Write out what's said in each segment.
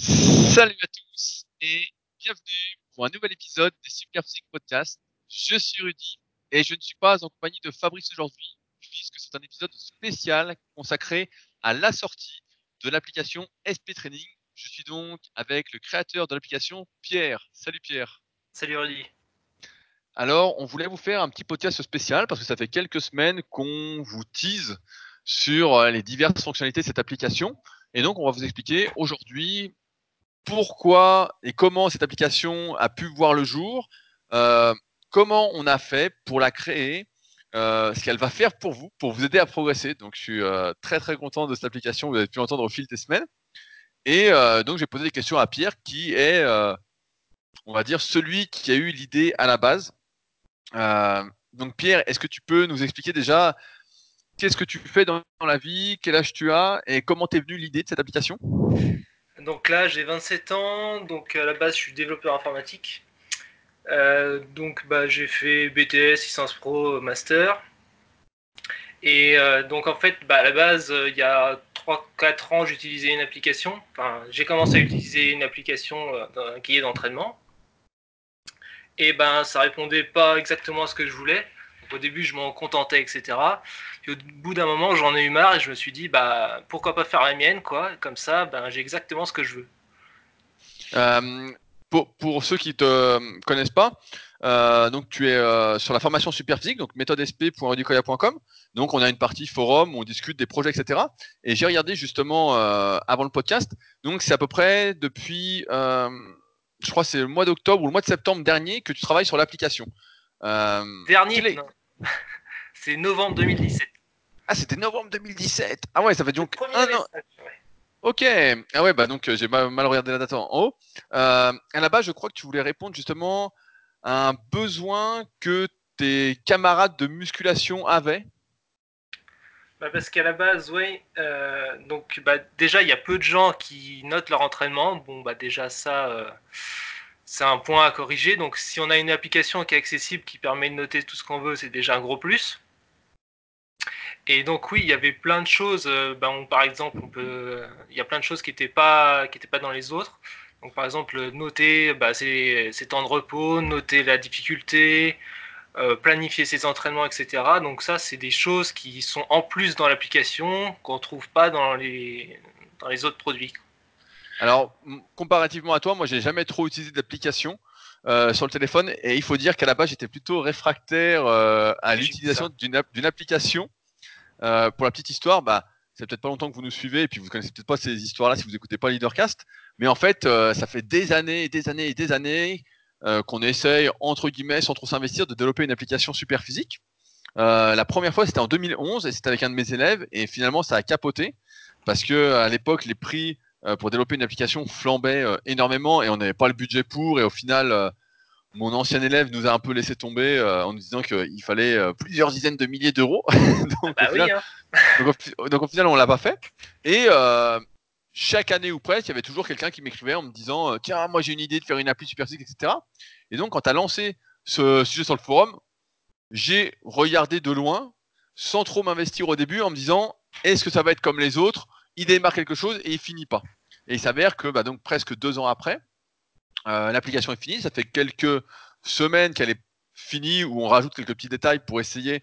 Salut à tous et bienvenue pour un nouvel épisode des Super Physique Podcast. Je suis Rudy et je ne suis pas en compagnie de Fabrice aujourd'hui puisque c'est un épisode spécial consacré à la sortie de l'application SP Training. Je suis donc avec le créateur de l'application, Pierre. Salut Pierre. Salut Rudy. Alors, on voulait vous faire un petit podcast spécial parce que ça fait quelques semaines qu'on vous tease sur euh, les diverses fonctionnalités de cette application. Et donc, on va vous expliquer aujourd'hui pourquoi et comment cette application a pu voir le jour, euh, comment on a fait pour la créer, euh, ce qu'elle va faire pour vous, pour vous aider à progresser. Donc, je suis euh, très très content de cette application. Vous avez pu entendre au fil des semaines. Et donc, j'ai posé des questions à Pierre, qui est, on va dire, celui qui a eu l'idée à la base. Donc, Pierre, est-ce que tu peux nous expliquer déjà qu'est-ce que tu fais dans, la vie, quel âge tu as et comment t'es venu l'idée de cette application? Donc là, j'ai 27 ans, donc à la base, je suis développeur informatique. Euh, donc bah, j'ai fait BTS, licence pro, master. Et euh, donc en fait, bah, à la base, euh, il y a 3-4 ans, j'utilisais une application. Enfin, j'ai commencé à utiliser une application d'un guide d'entraînement. Et ben, ça répondait pas exactement à ce que je voulais. Au début, je m'en contentais, etc. Puis au bout d'un moment, j'en ai eu marre et je me suis dit, bah, pourquoi pas faire la mienne, quoi. Comme ça, ben, j'ai exactement ce que je veux. Euh, pour, pour ceux qui te connaissent pas, euh, donc tu es euh, sur la formation super physique, donc. Donc on a une partie forum où on discute des projets, etc. Et j'ai regardé justement euh, avant le podcast. Donc c'est à peu près depuis, je crois c'est le mois d'octobre ou le mois de septembre dernier que tu travailles sur l'application. Dernier, quel est- non. c'est novembre 2017. Ah c'était novembre 2017. Ah ouais, ça fait donc un an. Ok. Ah ouais, bah donc euh, j'ai mal, regardé la date en haut. Euh, à la base, je crois que tu voulais répondre justement à un besoin que tes camarades de musculation avaient. Bah, parce qu'à la base, ouais, euh, donc bah, déjà il y a peu de gens qui notent leur entraînement. Bon bah déjà ça, euh, c'est un point à corriger. Donc si on a une application qui est accessible, qui permet de noter tout ce qu'on veut, c'est déjà un gros plus. Et donc oui, il y avait plein de choses. euh, bah, on- par exemple, il y a plein de choses qui n'étaient pas, pas dans les autres. Donc par exemple, noter bah, ses, ses temps de repos, noter la difficulté, euh, planifier ses entraînements, etc. Donc ça, c'est des choses qui sont en plus dans l'application qu'on ne trouve pas dans les, dans les autres produits. Alors, comparativement à toi, moi, j'ai jamais trop utilisé d'application euh, sur le téléphone, et il faut dire qu'à la base, j'étais plutôt réfractaire euh, à l'utilisation d'une app- d'une application. Euh, pour la petite histoire, bah, c'est peut-être pas longtemps que vous nous suivez, et puis vous connaissez peut-être pas ces histoires-là si vous écoutez pas Leadercast, mais en fait, euh, ça fait des années et des années et des années euh, qu'on essaye, entre guillemets, sans trop s'investir, de développer une application super physique. Euh, la première fois, c'était en 2011, et c'était avec un de mes élèves, et finalement, ça a capoté, parce que à l'époque, les prix pour développer une application flambaient euh, énormément, et on n'avait pas le budget pour, et au final, euh, mon ancien élève nous a un peu laissé tomber euh, en nous disant qu'il fallait euh, plusieurs dizaines de milliers d'euros. Donc, Bah au oui, final, hein. donc, au, fi- donc, au final, on l'a pas fait. Et euh, chaque année ou presque, il y avait toujours quelqu'un qui m'écrivait en me disant euh, Tiens, moi j'ai une idée de faire une appli super etc. Et donc, quand tu as lancé ce sujet sur le forum, j'ai regardé de loin, sans trop m'investir au début, en me disant Est-ce que ça va être comme les autres Il démarre quelque chose et il finit pas. Et il s'avère que bah, donc presque deux ans après, euh, l'application est finie. Ça fait quelques semaines qu'elle est finie, où on rajoute quelques petits détails pour essayer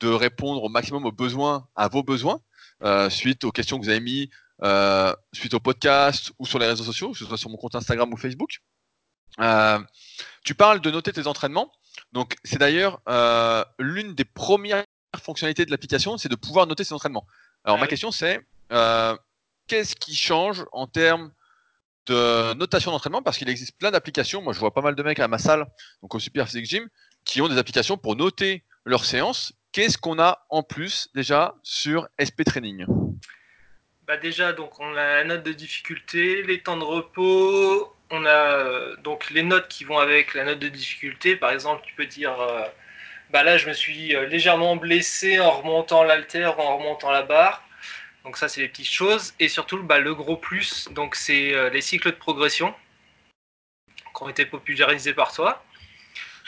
de répondre au maximum aux besoins, à vos besoins, euh, suite aux questions que vous avez mis, euh, suite au podcast ou sur les réseaux sociaux, que ce soit sur mon compte Instagram ou Facebook. Tu parles de noter tes entraînements. Donc, c'est d'ailleurs l'une des premières fonctionnalités de l'application, c'est de pouvoir noter ses entraînements. Alors, Ah ma oui. question, c'est euh, qu'est-ce qui change en termes de notation d'entraînement? Parce qu'il existe plein d'applications. Moi, je vois pas mal de mecs à ma salle, donc au Super Physique Gym, qui ont des applications pour noter leurs séances. Qu'est-ce qu'on a en plus déjà sur SP Training? Bah déjà, donc on a la note de difficulté, les temps de repos, on a euh, donc les notes qui vont avec la note de difficulté. Par exemple, tu peux dire, euh, bah là, je me suis légèrement blessé en remontant l'haltère ou en remontant la barre. Donc ça, c'est les petites choses. Et surtout, bah, le gros plus, donc c'est euh, les cycles de progression qui ont été popularisés par toi.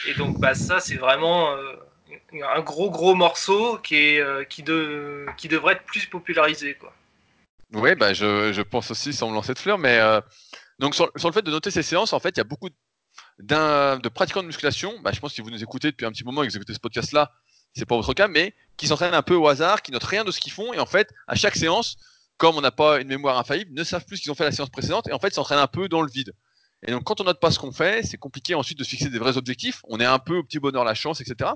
Et donc bah, ça, c'est vraiment euh, un gros gros morceau qui, est, euh, qui, de, qui devrait être plus popularisé. Quoi. Oui, bah, je, je pense aussi, sans me lancer de fleurs, mais Donc sur, le fait de noter ces séances, en fait, il y a beaucoup de pratiquants de musculation. Bah, je pense que si vous nous écoutez depuis un petit moment et que vous écoutez ce podcast-là, c'est pas votre cas, mais qui s'entraînent un peu au hasard, qui notent rien de ce qu'ils font, et en fait, à chaque séance, comme on n'a pas une mémoire infaillible, ne savent plus ce qu'ils ont fait la séance précédente, et en fait, s'entraînent un peu dans le vide. Et donc, quand on note pas ce qu'on fait, c'est compliqué ensuite de fixer des vrais objectifs. On est un peu au petit bonheur, la chance, etc.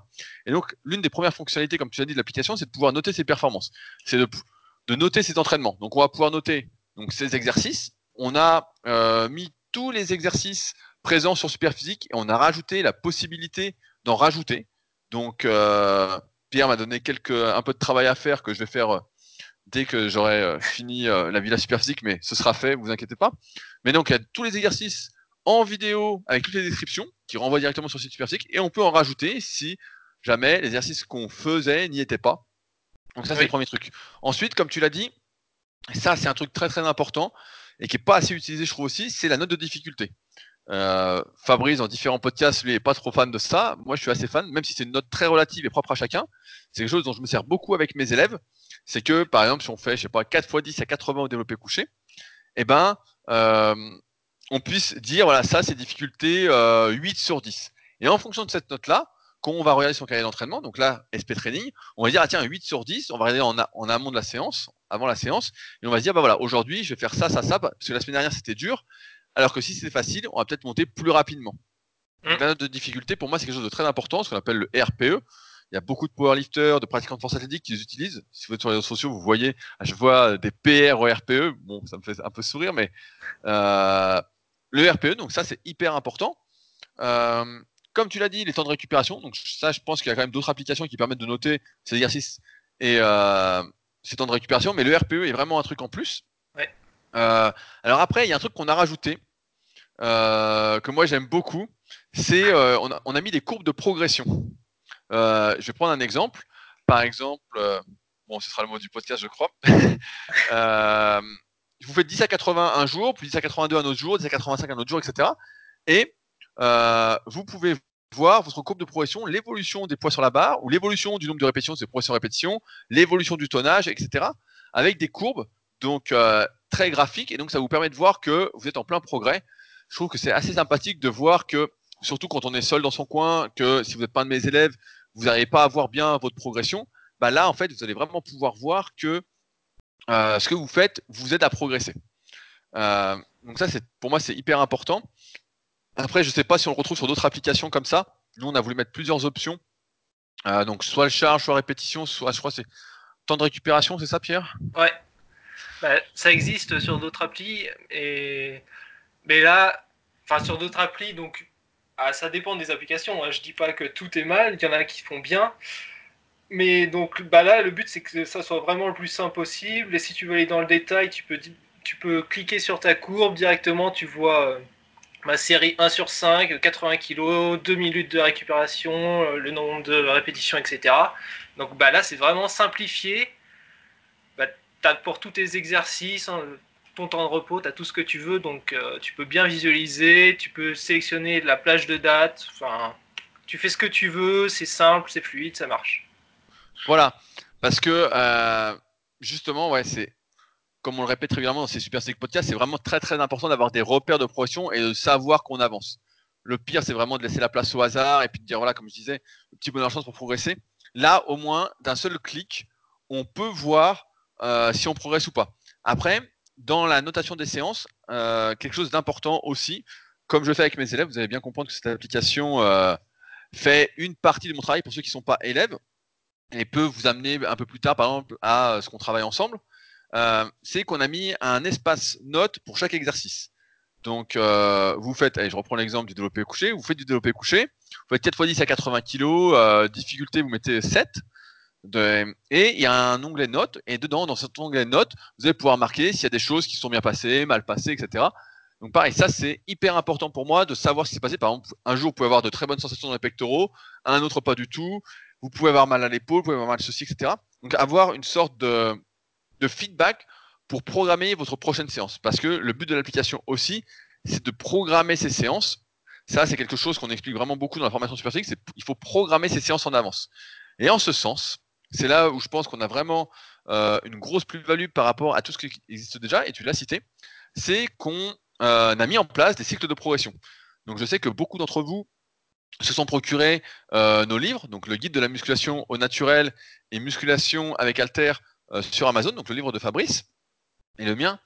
Et donc, l'une des premières fonctionnalités, comme tu as dit, de l'application, c'est de pouvoir noter ses performances. C'est de, noter ses entraînements. Donc, on va pouvoir noter donc ces exercices. On a euh, mis tous les exercices présents sur Superphysique et on a rajouté la possibilité d'en rajouter. Donc, euh, Pierre m'a donné quelques, un peu de travail à faire que je vais faire euh, dès que j'aurai euh, fini la villa Superphysique, mais ce sera fait, vous inquiétez pas. Mais donc, il y a tous les exercices en vidéo avec toutes les descriptions qui renvoient directement sur le site Superphysique et on peut en rajouter si jamais les exercices qu'on faisait n'y étaient pas. Donc ça, c'est le premier truc. Ensuite, comme tu l'as dit, ça, c'est un truc très très important et qui n'est pas assez utilisé, je trouve aussi, c'est la note de difficulté. Euh, Fabrice, dans différents podcasts, lui, est pas trop fan de ça. Moi, je suis assez fan, même si c'est une note très relative et propre à chacun. C'est quelque chose dont je me sers beaucoup avec mes élèves. C'est que, par exemple, si on fait, je sais pas, 4 x 10 à 80 au développé couché, eh ben, euh, on puisse dire, voilà, ça, c'est difficulté euh, 8 sur 10. Et en fonction de cette note-là, quand on va regarder son cahier d'entraînement, donc là, SP Training, on va dire, ah tiens, 8 sur 10, on va regarder en, en amont de la séance, avant la séance, et on va se dire, bah voilà, aujourd'hui, je vais faire ça, ça, ça, parce que la semaine dernière, c'était dur, alors que si c'est facile, on va peut-être monter plus rapidement. Mmh. la note de difficulté, pour moi, c'est quelque chose de très important, ce qu'on appelle le RPE. Il y a beaucoup de powerlifters, de pratiquants de force athlétique qui les utilisent. Si vous êtes sur les réseaux sociaux, vous voyez je vois des PR au RPE. Bon, ça me fait un peu sourire, mais euh, le RPE, donc ça, c'est hyper important. Euh, comme tu l'as dit, les temps de récupération. Donc ça, je pense qu'il y a quand même d'autres applications qui permettent de noter ces exercices et euh, ces temps de récupération. Mais le RPE est vraiment un truc en plus. Alors après, il y a un truc qu'on a rajouté, euh, que moi j'aime beaucoup, c'est euh, on, a, mis des courbes de progression. je vais prendre un exemple. Par exemple, bon, ce sera le mot du podcast, je crois. vous faites 10 à 80 un jour, puis 10 à 82 un autre jour, 10 à 85 un autre jour, etc. Et vous pouvez voir votre courbe de progression, l'évolution des poids sur la barre, ou l'évolution du nombre de répétitions, c'est progression-répétition, l'évolution du tonnage, etc. Avec des courbes donc très graphiques, et donc ça vous permet de voir que vous êtes en plein progrès je trouve que c'est assez sympathique de voir que, surtout quand on est seul dans son coin, que si vous n'êtes pas un de mes élèves, vous n'arrivez pas à voir bien votre progression, bah là, en fait, vous allez vraiment pouvoir voir que euh, ce que vous faites vous aide à progresser. Euh, donc ça, c'est pour moi, c'est hyper important. Après, je ne sais pas si on le retrouve sur d'autres applications comme ça. Nous, on a voulu mettre plusieurs options. Euh, donc, soit le charge, soit répétition, soit, je crois, c'est temps de récupération, c'est ça, Pierre? Ouais. Bah, ça existe sur d'autres applis et mais là, enfin sur d'autres applis, donc ah, ça dépend des applications. Hein. Je dis pas que tout est mal, il y en a qui font bien. Mais donc bah là, le but c'est que ça soit vraiment le plus simple possible. Et si tu veux aller dans le détail, tu peux, tu peux cliquer sur ta courbe directement. Tu vois euh, ma série 1 sur 5, 80 kg, 2 minutes de récupération, euh, le nombre de répétitions, etc. Donc bah là, c'est vraiment simplifié. Bah, pour tous tes exercices, hein, ton temps de repos, tu as tout ce que tu veux, donc euh, tu peux bien visualiser, tu peux sélectionner la plage de date, enfin, tu fais ce que tu veux, c'est simple, c'est fluide, ça marche. Voilà, parce que euh, justement, ouais, c'est comme on le répète régulièrement dans ces Super Stick Podcasts, c'est vraiment très très important d'avoir des repères de progression et de savoir qu'on avance. Le pire, c'est vraiment de laisser la place au hasard et puis de dire, voilà, comme je disais, le petit bonheur chance pour progresser. Là, au moins, d'un seul clic, on peut voir euh, si on progresse ou pas. Après, dans la notation des séances, euh, quelque chose d'important aussi, comme je le fais avec mes élèves, vous allez bien comprendre que cette application euh, fait une partie de mon travail pour ceux qui ne sont pas élèves et peut vous amener un peu plus tard, par exemple, à ce qu'on travaille ensemble. Euh, c'est qu'on a mis un espace note pour chaque exercice. Donc, vous faites, allez, je reprends l'exemple du développé couché, vous faites du développé couché, vous faites 4 x 10 à 80 kg, difficulté, vous mettez 7 et il y a un onglet notes, et dedans, dans cet onglet notes, vous allez pouvoir marquer s'il y a des choses qui sont bien passées, mal passées, etc. Donc pareil, ça c'est hyper important pour moi de savoir ce qui s'est passé. Par exemple, un jour vous pouvez avoir de très bonnes sensations dans les pectoraux, un autre pas du tout. Vous pouvez avoir mal à l'épaule, vous pouvez avoir mal ceci, etc. Donc avoir une sorte de, de feedback pour programmer votre prochaine séance. Parce que le but de l'application aussi, c'est de programmer ces séances. Ça, c'est quelque chose qu'on explique vraiment beaucoup dans la formation Super c'est il faut programmer ces séances en avance. Et en ce sens, c'est là où je pense qu'on a vraiment euh, une grosse plus-value par rapport à tout ce qui existe déjà, et tu l'as cité, c'est qu'on euh, n'a mis en place des cycles de progression. Donc je sais que beaucoup d'entre vous se sont procurés euh, nos livres, donc le guide de la musculation au naturel et musculation avec Alter sur Amazon, donc le livre de Fabrice et le mien.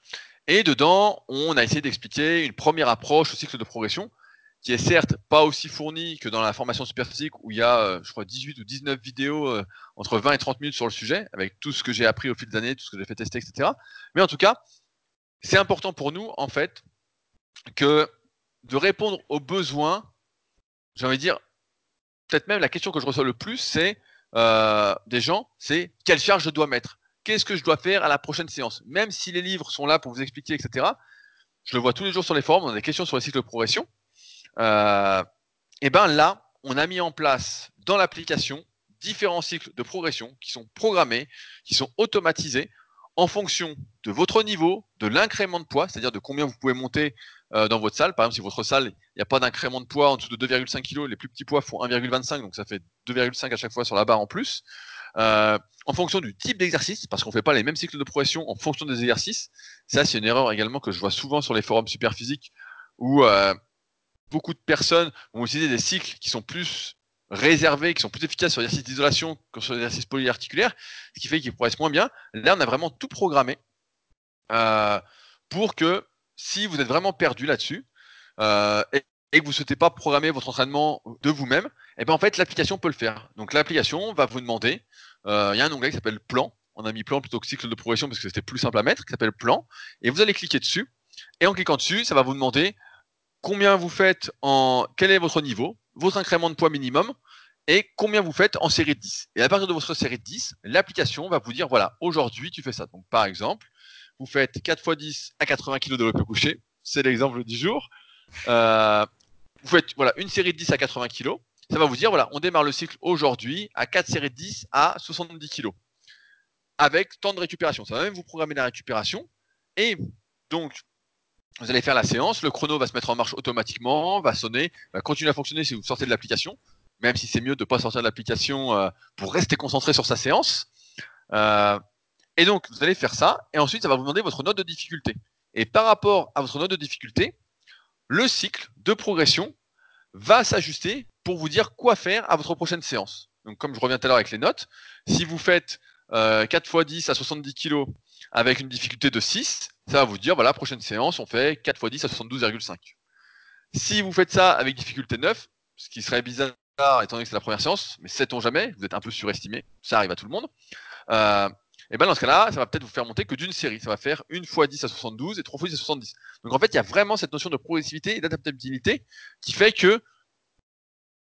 Et dedans, on a essayé d'expliquer une première approche au cycle de progression, qui est certes pas aussi fournie que dans la formation super physique où il y a, euh, je crois, 18 ou 19 vidéos entre 20 et 30 minutes sur le sujet, avec tout ce que j'ai appris au fil des années, tout ce que j'ai fait tester, etc. Mais en tout cas, c'est important pour nous, en fait, que de répondre aux besoins j'ai envie de dire, peut-être même la question que je reçois le plus, c'est euh, des gens, c'est quelle charge je dois mettre? Qu'est-ce que je dois faire à la prochaine séance? Même si les livres sont là pour vous expliquer, etc. Je le vois tous les jours sur les forums, on a des questions sur les cycles de progression. Euh, et ben là, on a mis en place dans l'application différents cycles de progression qui sont programmés, qui sont automatisés en fonction de votre niveau, de l'incrément de poids, c'est-à-dire de combien vous pouvez monter euh, dans votre salle. Par exemple, si votre salle, il n'y a pas d'incrément de poids en dessous de 2,5 kg, les plus petits poids font 1,25, donc ça fait 2,5 à chaque fois sur la barre en plus. Euh, en fonction du type d'exercice, parce qu'on ne fait pas les mêmes cycles de progression en fonction des exercices. Ça, c'est une erreur également que je vois souvent sur les forums super physiques, où beaucoup de personnes vont utiliser des cycles qui sont plus réservés, qui sont plus efficaces sur l'exercice d'isolation que sur l'exercice polyarticulaire, ce qui fait qu'ils progressent moins bien. Là, on a vraiment tout programmé pour que si vous êtes vraiment perdu là-dessus euh, et, que vous ne souhaitez pas programmer votre entraînement de vous-même, et eh ben en fait l'application peut le faire. Donc l'application va vous demander, euh, il y a un onglet qui s'appelle plan. On a mis plan plutôt que cycle de progression parce que c'était plus simple à mettre, qui s'appelle plan. Et vous allez cliquer dessus. Et en cliquant dessus, ça va vous demander combien vous faites en quel est votre niveau, votre incrément de poids minimum et combien vous faites en série de 10. Et à partir de votre série de 10, l'application va vous dire voilà, aujourd'hui tu fais ça. Donc par exemple, vous faites 4 x 10 à 80 kg de l'OP couché, c'est l'exemple du jour. Euh, vous faites voilà, une série de 10 à 80 kg, ça va vous dire voilà, on démarre le cycle aujourd'hui à 4 séries de 10 à 70 kg. Avec temps de récupération. Ça va même vous programmer la récupération. Et donc, vous allez faire la séance, le chrono va se mettre en marche automatiquement, va sonner, va continuer à fonctionner si vous sortez de l'application, même si c'est mieux de ne pas sortir de l'application euh, pour rester concentré sur sa séance. Euh, et donc, vous allez faire ça, et ensuite, ça va vous demander votre note de difficulté. Et par rapport à votre note de difficulté, le cycle de progression va s'ajuster pour vous dire quoi faire à votre prochaine séance. Donc, comme je reviens tout à l'heure avec les notes, si vous faites 4 x 10 à 70 kg avec une difficulté de 6, ça va vous dire, voilà, prochaine séance, on fait 4 x 10 à 72,5. Si vous faites ça avec difficulté 9, ce qui serait bizarre étant donné que c'est la première séance, mais sait-on jamais, vous êtes un peu surestimé, ça arrive à tout le monde, euh, et bien dans ce cas-là, ça va peut-être vous faire monter que d'une série. Ça va faire une fois 10 à 72 et trois fois 10 à 70. Donc en fait, il y a vraiment cette notion de progressivité et d'adaptabilité qui fait que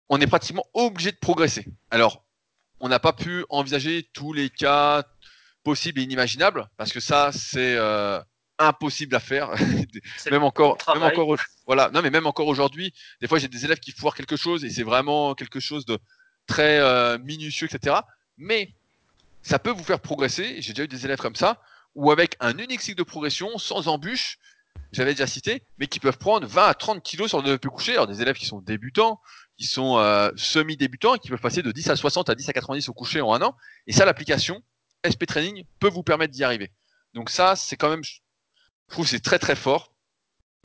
on est pratiquement obligé de progresser. Alors, on n'a pas pu envisager tous les cas possibles et inimaginables parce que ça, c'est euh, impossible à faire. même encore, même encore, voilà. Non, mais même encore aujourd'hui, des fois, j'ai des élèves qui foirent quelque chose et c'est vraiment quelque chose de très euh, minutieux, etc. Mais ça peut vous faire progresser. J'ai déjà eu des élèves comme ça, ou avec un unique cycle de progression, sans embûche, j'avais déjà cité, mais qui peuvent prendre 20 à 30 kilos sur le développé couché. Alors des élèves qui sont débutants, qui sont euh, semi-débutants et qui peuvent passer de 10 à 60 à 10 à 90 au coucher en un an. Et ça, l'application SP Training peut vous permettre d'y arriver. Donc ça, c'est quand même, je trouve, c'est très très fort.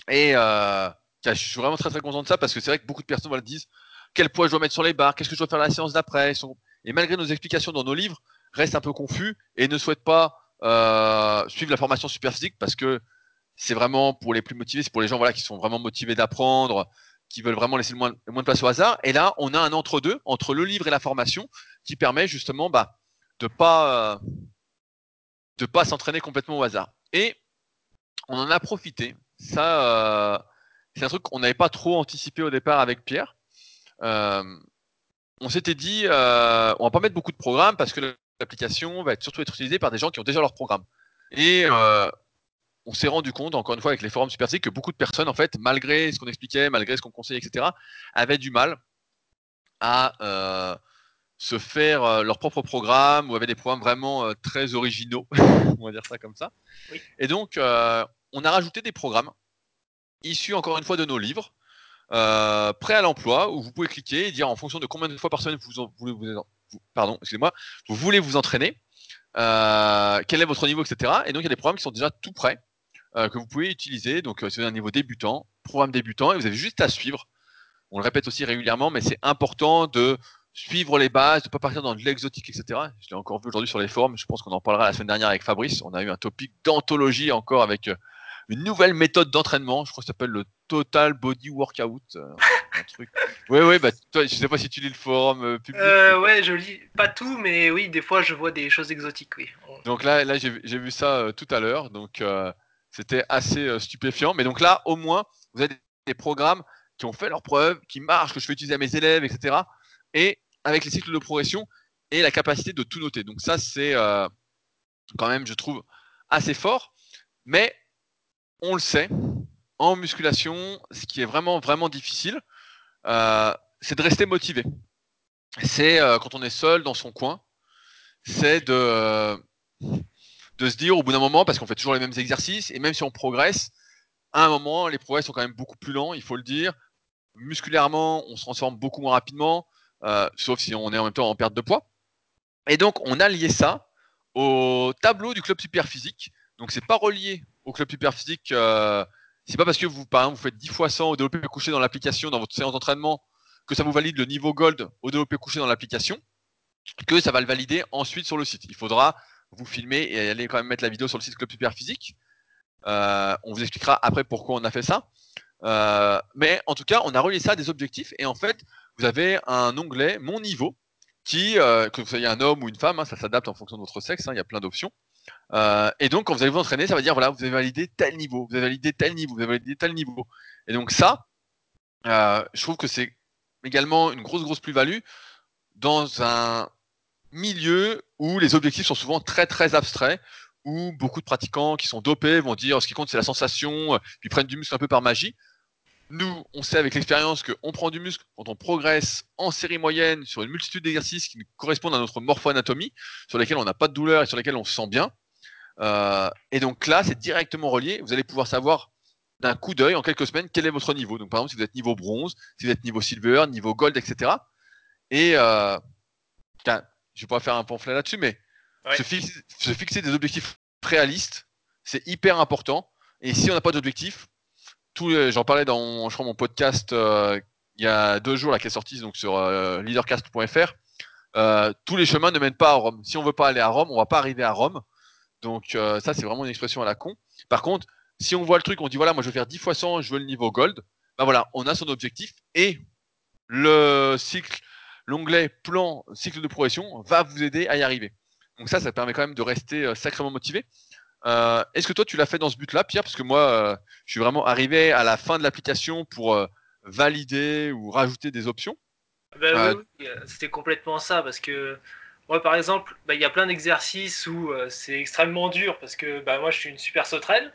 Et euh, je suis vraiment très très content de ça parce que c'est vrai que beaucoup de personnes voilà, disent quel poids je dois mettre sur les barres, qu'est-ce que je dois faire la séance d'après? Et malgré nos explications dans nos livres, reste un peu confus et ne souhaite pas euh, suivre la formation super physique parce que c'est vraiment pour les plus motivés, c'est pour les gens voilà, qui sont vraiment motivés d'apprendre, qui veulent vraiment laisser le moins, de place au hasard. Et là, on a un entre-deux, entre le livre et la formation, qui permet justement bah, de pas euh, pas s'entraîner complètement au hasard. Et on en a profité. Ça, euh, c'est un truc qu'on n'avait pas trop anticipé au départ avec Pierre. on s'était dit, on va pas mettre beaucoup de programmes parce que l'application va être surtout être utilisée par des gens qui ont déjà leur programme. Et euh, on s'est rendu compte, encore une fois, avec les forums super que beaucoup de personnes, en fait, malgré ce qu'on expliquait, malgré ce qu'on conseillait, etc., avaient du mal à euh, se faire euh, leur propre programme ou avaient des programmes vraiment très originaux, on va dire ça comme ça. Et donc, on a rajouté des programmes issus, encore une fois, de nos livres. prêts à l'emploi où vous pouvez cliquer et dire en fonction de combien de fois par semaine vous, en, vous, vous, pardon, excusez-moi, vous voulez vous entraîner, euh, quel est votre niveau, etc. Et donc il y a des programmes qui sont déjà tout prêts. que vous pouvez utiliser. Donc, c'est un niveau débutant, programme débutant, et vous avez juste à suivre. On le répète aussi régulièrement, mais c'est important de suivre les bases, de ne pas partir dans de l'exotique, etc. Je l'ai encore vu aujourd'hui sur les forums. Je pense qu'on en parlera la semaine dernière avec Fabrice. On a eu un topic d'anthologie encore avec une nouvelle méthode d'entraînement. Je crois que ça s'appelle le Total Body Workout. Euh, un truc. Oui, oui, bah, toi, je sais pas si tu lis le forum euh, public. Euh, ouais, je lis pas tout, mais oui, des fois, je vois des choses exotiques, oui. Donc là, là j'ai vu ça tout à l'heure. Donc, c'était assez stupéfiant. Mais donc là, au moins, vous avez des programmes qui ont fait leurs preuves, qui marchent, que je fais utiliser à mes élèves, etc. Et avec les cycles de progression et la capacité de tout noter. Donc ça, c'est quand même, je trouve, assez fort. Mais on le sait, en musculation, ce qui est vraiment, vraiment difficile, euh, c'est de rester motivé. C'est euh, quand on est seul dans son coin, c'est de, de se dire au bout d'un moment, parce qu'on fait toujours les mêmes exercices, et même si on progresse, à un moment, les progrès sont quand même beaucoup plus lents, il faut le dire. Musculairement, on se transforme beaucoup moins rapidement, euh, sauf si on est en même temps en perte de poids. Et donc, on a lié ça au tableau du club super physique. Donc, c'est pas relié au club super physique. Euh, c'est pas parce que vous, par exemple, vous faites 10 fois 100 au développé couché dans l'application, dans votre séance d'entraînement, que ça vous valide le niveau gold au développé couché dans l'application, que ça va le valider ensuite sur le site. Il faudra vous filmer et aller quand même mettre la vidéo sur le site Club Super Physique. Euh, on vous expliquera après pourquoi on a fait ça. Euh, mais en tout cas, on a relié ça à des objectifs et en fait, vous avez un onglet Mon niveau qui, que vous soyez un homme ou une femme, hein, ça s'adapte en fonction de votre sexe, hein, il y a plein d'options. Euh, et donc, quand vous allez vous entraîner, ça va dire voilà, vous avez validé tel niveau, vous avez validé tel niveau, vous avez validé tel niveau. Et donc, ça, euh, je trouve que c'est également une grosse, grosse plus-value dans un milieu où les objectifs sont souvent très, très abstraits, où beaucoup de pratiquants qui sont dopés vont dire ce qui compte, c'est la sensation, puis prennent du muscle un peu par magie. Nous, on sait avec l'expérience qu'on prend du muscle quand on progresse en série moyenne sur une multitude d'exercices qui correspondent à notre morpho-anatomie, sur lesquels on n'a pas de douleur et sur lesquels on se sent bien. Euh, et donc là, c'est directement relié. Vous allez pouvoir savoir d'un coup d'œil en quelques semaines quel est votre niveau. Donc par exemple, si vous êtes niveau bronze, si vous êtes niveau silver, niveau gold, etc. Et euh, je vais pas faire un pamphlet là-dessus, mais se, fixer, des objectifs réalistes, c'est hyper important. Et si on n'a pas d'objectif, j'en parlais dans je mon podcast euh, il y a deux jours là, qui est sorti donc sur euh, leadercast.fr. tous les chemins ne mènent pas à Rome. Si on veut pas aller à Rome, on va pas arriver à Rome. Donc euh, ça, c'est vraiment une expression à la con. Par contre, si on voit le truc, on dit voilà, moi je veux faire 10 fois 100, je veux le niveau gold, ben voilà, on a son objectif et le cycle, l'onglet plan cycle de progression va vous aider à y arriver. Donc ça, ça permet quand même de rester euh, sacrément motivé. Euh, est-ce que toi, tu l'as fait dans ce but-là, Pierre? Parce que moi, je suis vraiment arrivé à la fin de l'application pour valider ou rajouter des options. Ben oui, c'était complètement ça, parce que moi, par exemple, bah, il y a plein d'exercices où euh, c'est extrêmement dur parce que bah, moi, je suis une super sauterelle.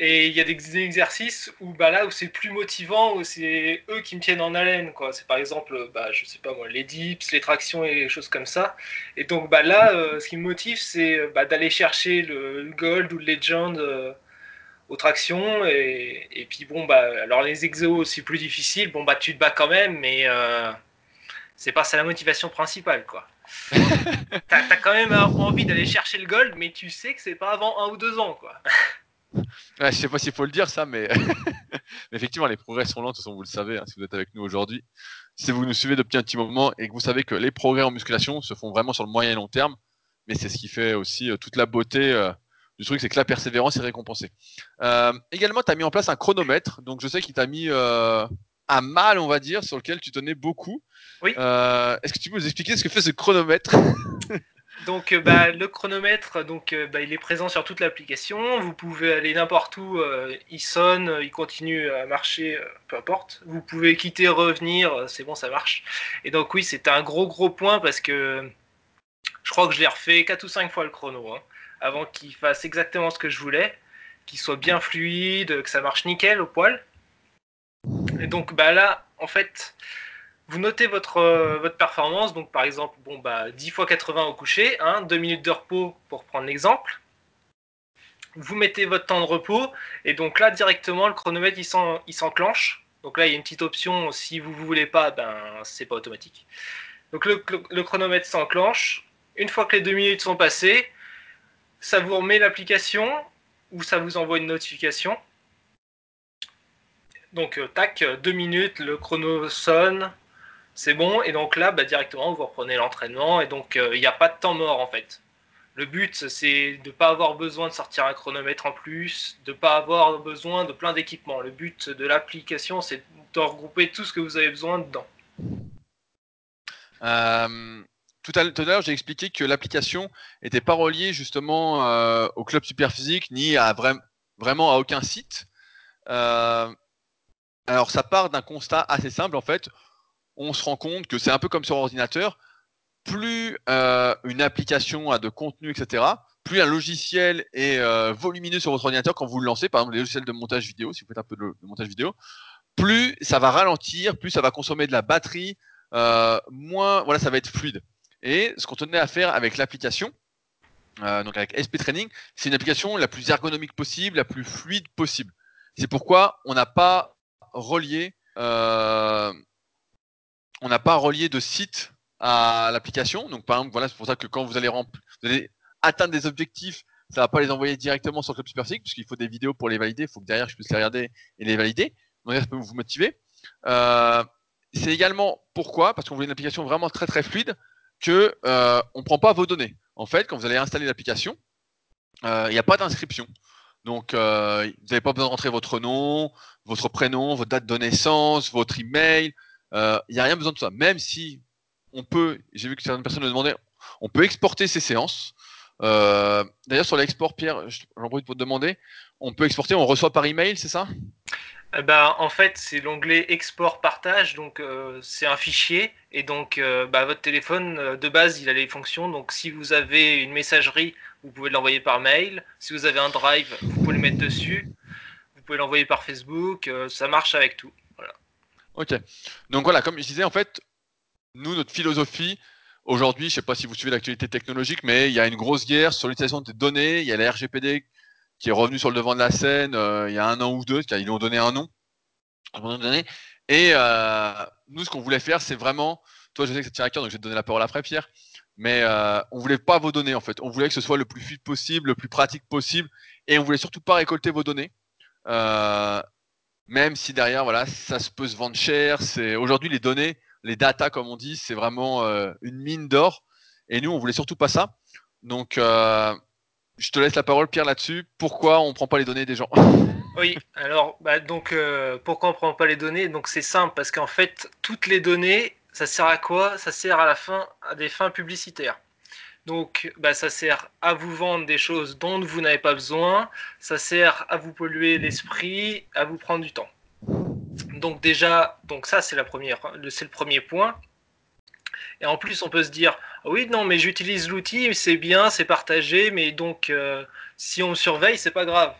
Et il y a des exercices où bah, là où c'est plus motivant, où c'est eux qui me tiennent en haleine. Quoi. C'est par exemple, bah, je sais pas moi, les dips, les tractions et les choses comme ça. Et donc bah, là, euh, ce qui me motive, c'est euh, bah, d'aller chercher le, gold ou le legend aux tractions. Et, et, puis bon, bah, alors les exos, c'est plus difficile. Bon, bah tu te bats quand même, mais c'est pas ça la motivation principale, quoi. t'as as quand même envie d'aller chercher le gold, mais tu sais que c'est pas avant un ou deux ans, quoi. Ouais, je sais pas s'il faut le dire ça, mais... effectivement, les progrès sont lents, de toute façon, vous le savez, hein, si vous êtes avec nous aujourd'hui. Si vous nous suivez depuis un petit moment et que vous savez que les progrès en musculation se font vraiment sur le moyen et long terme, mais c'est ce qui fait aussi euh, toute la beauté euh, du truc, c'est que la persévérance est récompensée. Euh, également, tu as mis en place un chronomètre, donc je sais qu'il t'a mis à mal, on va dire, sur lequel tu tenais beaucoup. Oui. Est-ce que tu peux nous expliquer ce que fait ce chronomètre? Donc euh, bah, le chronomètre, donc, euh, bah, il est présent sur toute l'application. Vous pouvez aller n'importe où, il sonne, il continue à marcher, peu importe. Vous pouvez quitter, revenir, c'est bon, ça marche. Et donc oui, c'est un gros gros point parce que je crois que je l'ai refait 4 ou 5 fois le chrono, hein, avant qu'il fasse exactement ce que je voulais, qu'il soit bien fluide, que ça marche nickel au poil. Et donc bah là, en fait, vous notez votre, euh, votre performance. Donc par exemple, bon, bah, 10 x 80 au coucher, hein, 2 minutes de repos pour prendre l'exemple. Vous mettez votre temps de repos et donc là directement le chronomètre il s'enclenche. Donc là il y a une petite option si vous ne voulez pas, ben c'est pas automatique. Donc le, chronomètre s'enclenche. Une fois que les deux minutes sont passées, ça vous remet l'application où ça vous envoie une notification. Donc, tac, deux minutes, le chrono sonne, c'est bon. Et donc là, bah, directement, vous reprenez l'entraînement. Et donc, il n'y a pas de temps mort en fait. Le but, c'est de ne pas avoir besoin de sortir un chronomètre en plus, de ne pas avoir besoin de plein d'équipements. Le but de l'application, c'est de regrouper tout ce que vous avez besoin dedans. Euh, tout à l'heure, j'ai expliqué que l'application n'était pas reliée justement euh, au club superphysique ni à vraiment à aucun site. Euh, alors, ça part d'un constat assez simple en fait. On se rend compte que c'est un peu comme sur ordinateur plus euh, une application a de contenu, etc., plus un logiciel est euh, volumineux sur votre ordinateur quand vous le lancez, par exemple les logiciels de montage vidéo, si vous faites un peu de, montage vidéo, plus ça va ralentir, plus ça va consommer de la batterie, euh, moins voilà, ça va être fluide. Et ce qu'on tenait à faire avec l'application, donc avec SP Training, c'est une application la plus ergonomique possible, la plus fluide possible. C'est pourquoi on n'a pas relié, on n'a pas relié de site à l'application. Donc, par exemple, voilà, c'est pour ça que quand vous allez, atteindre des objectifs, ça va pas les envoyer directement sur Club Super puisqu'il faut des vidéos pour les valider. Il faut que derrière, je puisse les regarder et les valider. Donc, ça peut vous motiver. Euh, c'est également pourquoi, parce qu'on veut une application vraiment très très fluide, que euh, on prend pas vos données. En fait, quand vous allez installer l'application, euh, il n'y a pas d'inscription. Donc, vous n'avez pas besoin de votre nom, votre prénom, votre date de naissance, votre email. Il n'y a rien besoin de ça. Même si on peut, j'ai vu que certaines personnes me demandaient, on peut exporter ces séances. Euh, d'ailleurs, sur l'export, Pierre, j'en profite pour te demander, on peut exporter, on reçoit par email, c'est ça? Eh ben, en fait, c'est l'onglet export partage, donc euh, c'est un fichier et donc euh, bah, votre téléphone de base il a les fonctions. Donc si vous avez une messagerie, vous pouvez l'envoyer par mail. Si vous avez un drive, vous pouvez le mettre dessus. Vous pouvez l'envoyer par Facebook. ça marche avec tout. Ok. Donc voilà, comme je disais, en fait, nous, notre philosophie, aujourd'hui, je ne sais pas si vous suivez l'actualité technologique, mais il y a une grosse guerre sur l'utilisation des données. Il y a la RGPD qui est revenue sur le devant de la scène euh, il y a un an ou deux, ils lui ont donné un nom. Et euh, nous, ce qu'on voulait faire, c'est vraiment, toi, je sais que ça tient à cœur, donc je vais te donner la parole après, Pierre. Mais euh, on voulait pas vos données en fait. On voulait que ce soit le plus fluide possible, le plus pratique possible, et on voulait surtout pas récolter vos données. Euh, même si derrière, voilà, ça se peut se vendre cher. C'est aujourd'hui les données, les data, comme on dit, c'est vraiment euh, une mine d'or. Et nous, on voulait surtout pas ça. Donc, euh, je te laisse la parole, Pierre, là-dessus. Pourquoi on prend pas les données des gens? Oui, alors, bah, donc, euh, pourquoi on prend pas les données? Donc, c'est simple, parce qu'en fait, toutes les données, ça sert à quoi? Ça sert à la fin à des fins publicitaires. Donc, bah, ça sert à vous vendre des choses dont vous n'avez pas besoin. Ça sert à vous polluer l'esprit, à vous prendre du temps. Donc déjà, donc ça c'est la première, c'est le premier point. Et en plus, on peut se dire, oui, non, mais j'utilise l'outil, c'est bien, c'est partagé, mais donc euh, si on me surveille, c'est pas grave.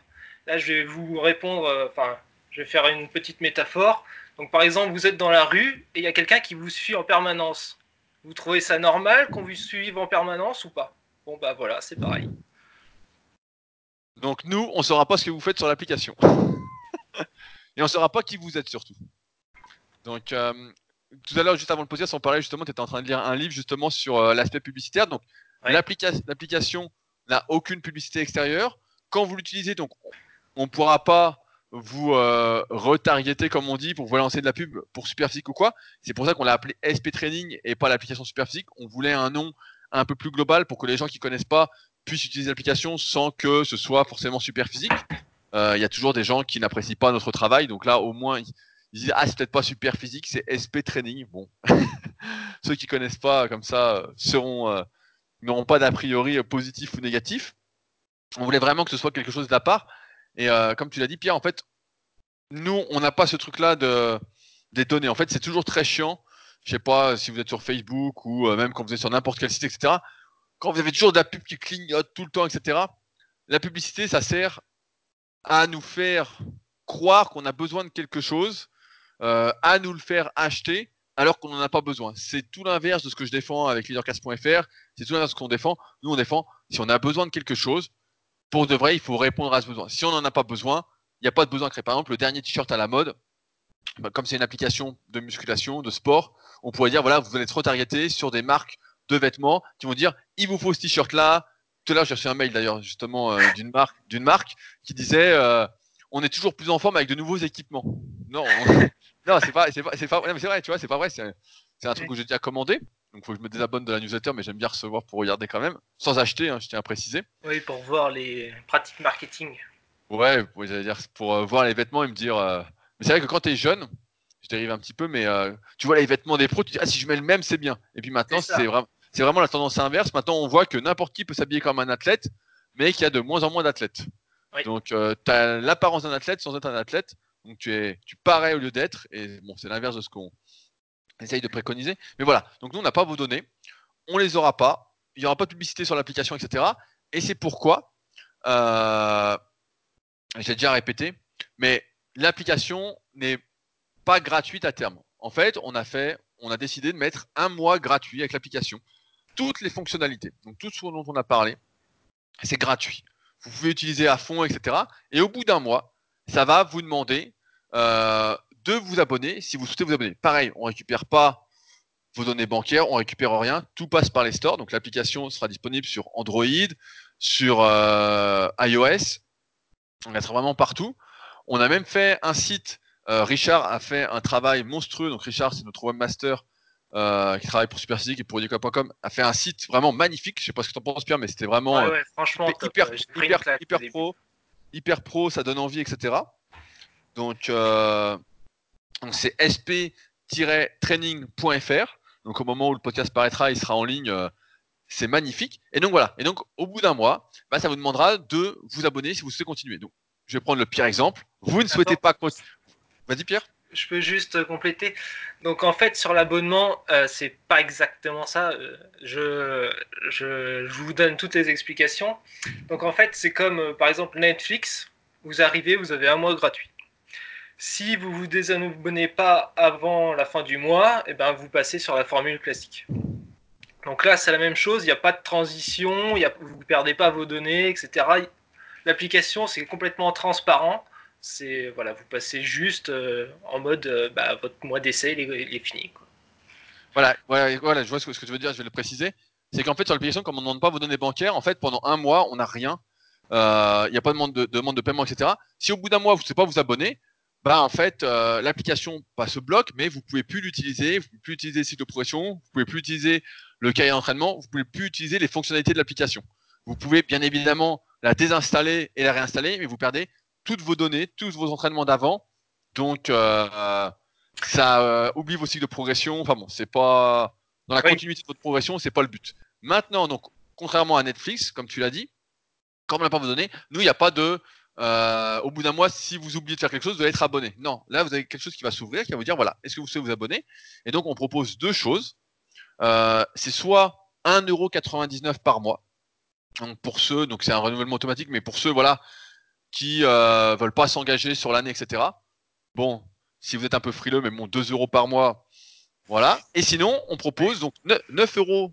Là, je vais vous répondre, euh, enfin, je vais faire une petite métaphore. Donc, par exemple, vous êtes dans la rue et il y a quelqu'un qui vous suit en permanence. Vous trouvez ça normal qu'on vous suive en permanence ou pas? Bon, bah voilà, c'est pareil. Donc, nous, on ne saura pas ce que vous faites sur l'application. et on ne saura pas qui vous êtes surtout. Donc, euh, tout à l'heure, juste avant le podcast, on parlait justement, tu étais en train de lire un livre justement sur euh, l'aspect publicitaire. Donc, l'application n'a aucune publicité extérieure. Quand vous l'utilisez, donc, on ne pourra pas vous euh, retargeter, comme on dit, pour vous lancer de la pub pour Superphysique ou quoi. C'est pour ça qu'on l'a appelé SP Training et pas l'application Superphysique. On voulait un nom un peu plus global pour que les gens qui connaissent pas puissent utiliser l'application sans que ce soit forcément Superphysique. Euh, il y a toujours des gens qui n'apprécient pas notre travail. Donc là, au moins, ils, disent Ah, c'est peut-être pas super physique, c'est SP Training. Bon, ceux qui connaissent pas comme ça euh, seront euh, n'auront pas d'a priori positif ou négatif. On voulait vraiment que ce soit quelque chose d'à part. Et comme tu l'as dit, Pierre, en fait, nous, on n'a pas ce truc-là de des données. En fait, c'est toujours très chiant. Je sais pas si vous êtes sur Facebook ou même quand vous êtes sur n'importe quel site, etc. Quand vous avez toujours de la pub qui clignote tout le temps, etc. La publicité, ça sert à nous faire croire qu'on a besoin de quelque chose, euh, à nous le faire acheter alors qu'on n'en a pas besoin. C'est tout l'inverse de ce que je défends avec leadercast.fr, c'est tout l'inverse de ce qu'on défend. Nous, on défend si on a besoin de quelque chose, pour de vrai, il faut répondre à ce besoin. Si on n'en a pas besoin, il n'y a pas de besoin à créer. Par exemple, le dernier t-shirt à la mode, bah, comme c'est une application de musculation, de sport, on pourrait dire voilà, vous allez être retargeté sur des marques de vêtements qui vont dire il vous faut ce t-shirt là, tout à l'heure, j'ai reçu un mail d'ailleurs, justement, euh, d'une marque, d'une marque qui disait euh, on est toujours plus en forme avec de nouveaux équipements. Non, non, c'est pas, c'est pas, c'est pas, c'est vrai, tu vois, c'est pas vrai. C'est, un truc que j'ai déjà commandé. Donc, faut que je me désabonne de la newsletter, mais j'aime bien recevoir pour regarder quand même, sans acheter, hein, je tiens à préciser. Oui, pour voir les pratiques marketing. Ouais, j'allais dire pour voir les vêtements et me dire. Mais c'est vrai que quand tu es jeune, je dérive un petit peu, mais tu vois les vêtements des pros, tu dis ah si je mets le même c'est bien. Et puis maintenant c'est vraiment c'est vraiment la tendance inverse. Maintenant, on voit que n'importe qui peut s'habiller comme un athlète, mais qu'il y a de moins en moins d'athlètes. Donc, euh, tu as l'apparence d'un athlète sans être un athlète. Donc, tu, es, tu parais au lieu d'être. Et bon, c'est l'inverse de ce qu'on essaye de préconiser. Mais voilà. Donc, nous, on n'a pas vos données. On les aura pas. Il n'y aura pas de publicité sur l'application, etc. Et c'est pourquoi, euh, j'ai déjà répété, mais l'application n'est pas gratuite à terme. En fait, on a fait, on a décidé de mettre un mois gratuit avec l'application toutes les fonctionnalités, donc tout ce dont on a parlé, c'est gratuit. Vous pouvez utiliser à fond, etc. Et au bout d'un mois, ça va vous demander euh, de vous abonner si vous souhaitez vous abonner. Pareil, on ne récupère pas vos données bancaires, on ne récupère rien, tout passe par les stores. Donc l'application sera disponible sur Android, sur euh, iOS, on être vraiment partout. On a même fait un site. Euh, Richard a fait un travail monstrueux. Donc Richard, c'est notre webmaster euh, qui travaille pour Superphysique et pour Unicode.com, a fait un site vraiment magnifique. Je sais pas ce que tu en penses, Pierre, mais c'était vraiment franchement, hyper, hyper, hyper, pro, hyper pro, ça donne envie, etc. Donc, donc c'est sp-training.fr. Donc au moment où le podcast paraîtra, il sera en ligne. c'est magnifique. Et donc voilà. Et donc au bout d'un mois, bah, ça vous demandera de vous abonner si vous souhaitez continuer. Donc je vais prendre le pire exemple. Vous ne souhaitez pas continuer. Vas-y Pierre je peux juste compléter. Donc en fait sur l'abonnement, euh, c'est pas exactement ça. Euh, je, je, vous donne toutes les explications. Donc en fait c'est comme euh, par exemple Netflix. Vous arrivez, vous avez un mois gratuit. Si vous vous désabonnez pas avant la fin du mois, et eh ben vous passez sur la formule classique. Donc là c'est la même chose. Il n'y a pas de transition, vous ne perdez pas vos données, etc. L'application c'est complètement transparent c'est voilà, vous passez juste euh, en mode euh, bah, votre mois d'essai il, est fini. Voilà, voilà, voilà, je vois ce que, tu veux dire, je vais le préciser. C'est qu'en fait sur l'application, comme on ne demande pas vos données bancaires, en fait pendant un mois on n'a rien. Euh, il n'y a pas de demande de, demande de paiement, etc. Si au bout d'un mois vous ne savez pas vous abonner, bah en fait l'application pas se bloque, mais vous pouvez plus l'utiliser, vous pouvez plus utiliser le site de progression, vous pouvez plus utiliser le cahier d'entraînement, vous pouvez plus utiliser les fonctionnalités de l'application. Vous pouvez bien évidemment la désinstaller et la réinstaller, mais vous perdez toutes vos données, tous vos entraînements d'avant. Donc, euh, ça euh, oublie vos cycles de progression. Enfin bon, c'est pas dans la continuité de votre progression, c'est pas le but. Maintenant, donc, contrairement à Netflix, comme tu l'as dit, comme on n'a pas vos données, nous, il n'y a pas de euh, au bout d'un mois, si vous oubliez de faire quelque chose, vous allez être abonné. Non, là, vous avez quelque chose qui va s'ouvrir, qui va vous dire voilà, est-ce que vous souhaitez vous abonner? Et donc, on propose deux choses. c'est soit 1,99€ par mois. Donc pour ceux, donc c'est un renouvellement automatique, mais pour ceux voilà qui euh, veulent pas s'engager sur l'année, etc. Bon, si vous êtes un peu frileux, mais bon, 2 euros par mois, voilà. Et sinon, on propose donc 9,99 euros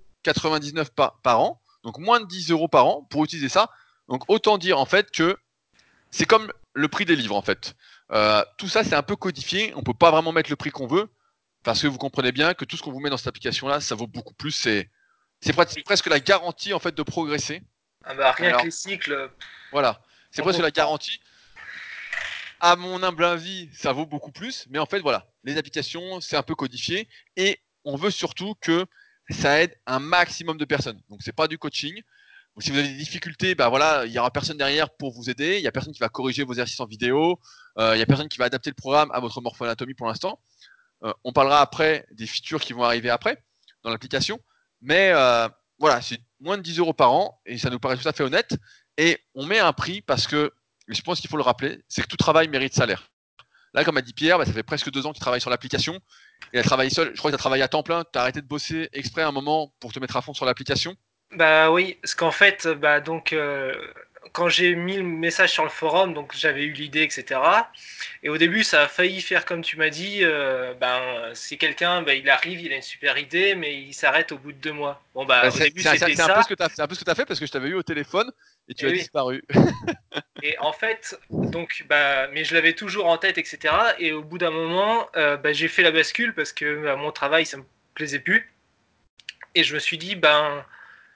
par, par an, donc moins de 10 euros par an pour utiliser ça. Donc autant dire en fait que c'est comme le prix des livres en fait. Euh, tout ça c'est un peu codifié, on peut pas vraiment mettre le prix qu'on veut parce que vous comprenez bien que tout ce qu'on vous met dans cette application là, ça vaut beaucoup plus. C'est c'est presque la garantie en fait de progresser. Ah bah rien que les cycles. Voilà. C'est presque la garantie. À mon humble avis, ça vaut beaucoup plus. Mais en fait, voilà, les applications, c'est un peu codifié. Et on veut surtout que ça aide un maximum de personnes. Donc, c'est pas du coaching. Si vous avez des difficultés, bah voilà, il y aura personne derrière pour vous aider. Il y a personne qui va corriger vos exercices en vidéo. Euh, il y a personne qui va adapter le programme à votre morphoanatomie pour l'instant. Euh, on parlera après des features qui vont arriver après dans l'application. Mais euh, voilà, c'est moins de 10 euros par an et ça nous paraît tout à fait honnête. Et on met un prix parce que, je pense qu'il faut le rappeler, c'est que tout travail mérite salaire. Là, comme a dit Pierre, bah, ça fait presque deux ans qu'il travaille sur l'application. Il a travaillé seul. Je crois qu'il a travaillé à temps plein. Tu as arrêté de bosser exprès un moment pour te mettre à fond sur l'application Bah oui, parce qu'en fait, bah donc, euh, quand j'ai mis le message sur le forum, donc j'avais eu l'idée, etc. Et au début, ça a failli faire comme tu m'as dit. Euh, ben, c'est quelqu'un, ben, il arrive, il a une super idée, mais il s'arrête au bout de deux mois. Bon, bah, au début, c'était ça. C'est un peu ce que tu as fait parce que je t'avais eu au téléphone et tu as disparu. et en fait, donc, bah, mais je l'avais toujours en tête, etc. Et au bout d'un moment, euh, bah, j'ai fait la bascule parce que bah, mon travail, ça me plaisait plus. Et je me suis dit, ben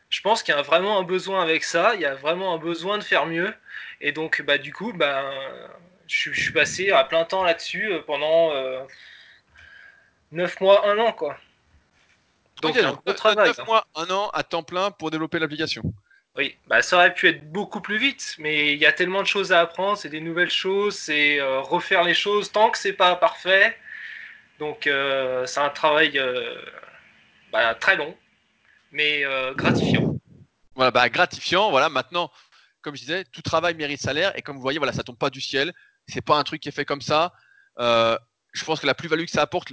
je pense qu'il y a vraiment un besoin avec ça, il y a vraiment un besoin de faire mieux. Et donc, bah, du coup, bah, je, suis passé à plein temps là-dessus euh, pendant euh, 9 mois, 1 an, quoi. Donc, un gros travail. 9 hein. mois, 1 an à temps plein pour développer l'application. Oui, bah, ça aurait pu être beaucoup plus vite, mais il y a tellement de choses à apprendre, c'est des nouvelles choses, c'est euh, refaire les choses tant que c'est pas parfait. Donc, euh, c'est un travail bah, très long, mais gratifiant. Voilà, bah, gratifiant. Voilà, maintenant, comme je disais, tout travail mérite salaire. Et comme vous voyez, voilà, ça tombe pas du ciel. C'est pas un truc qui est fait comme ça. Euh, je pense que la plus-value que ça apporte,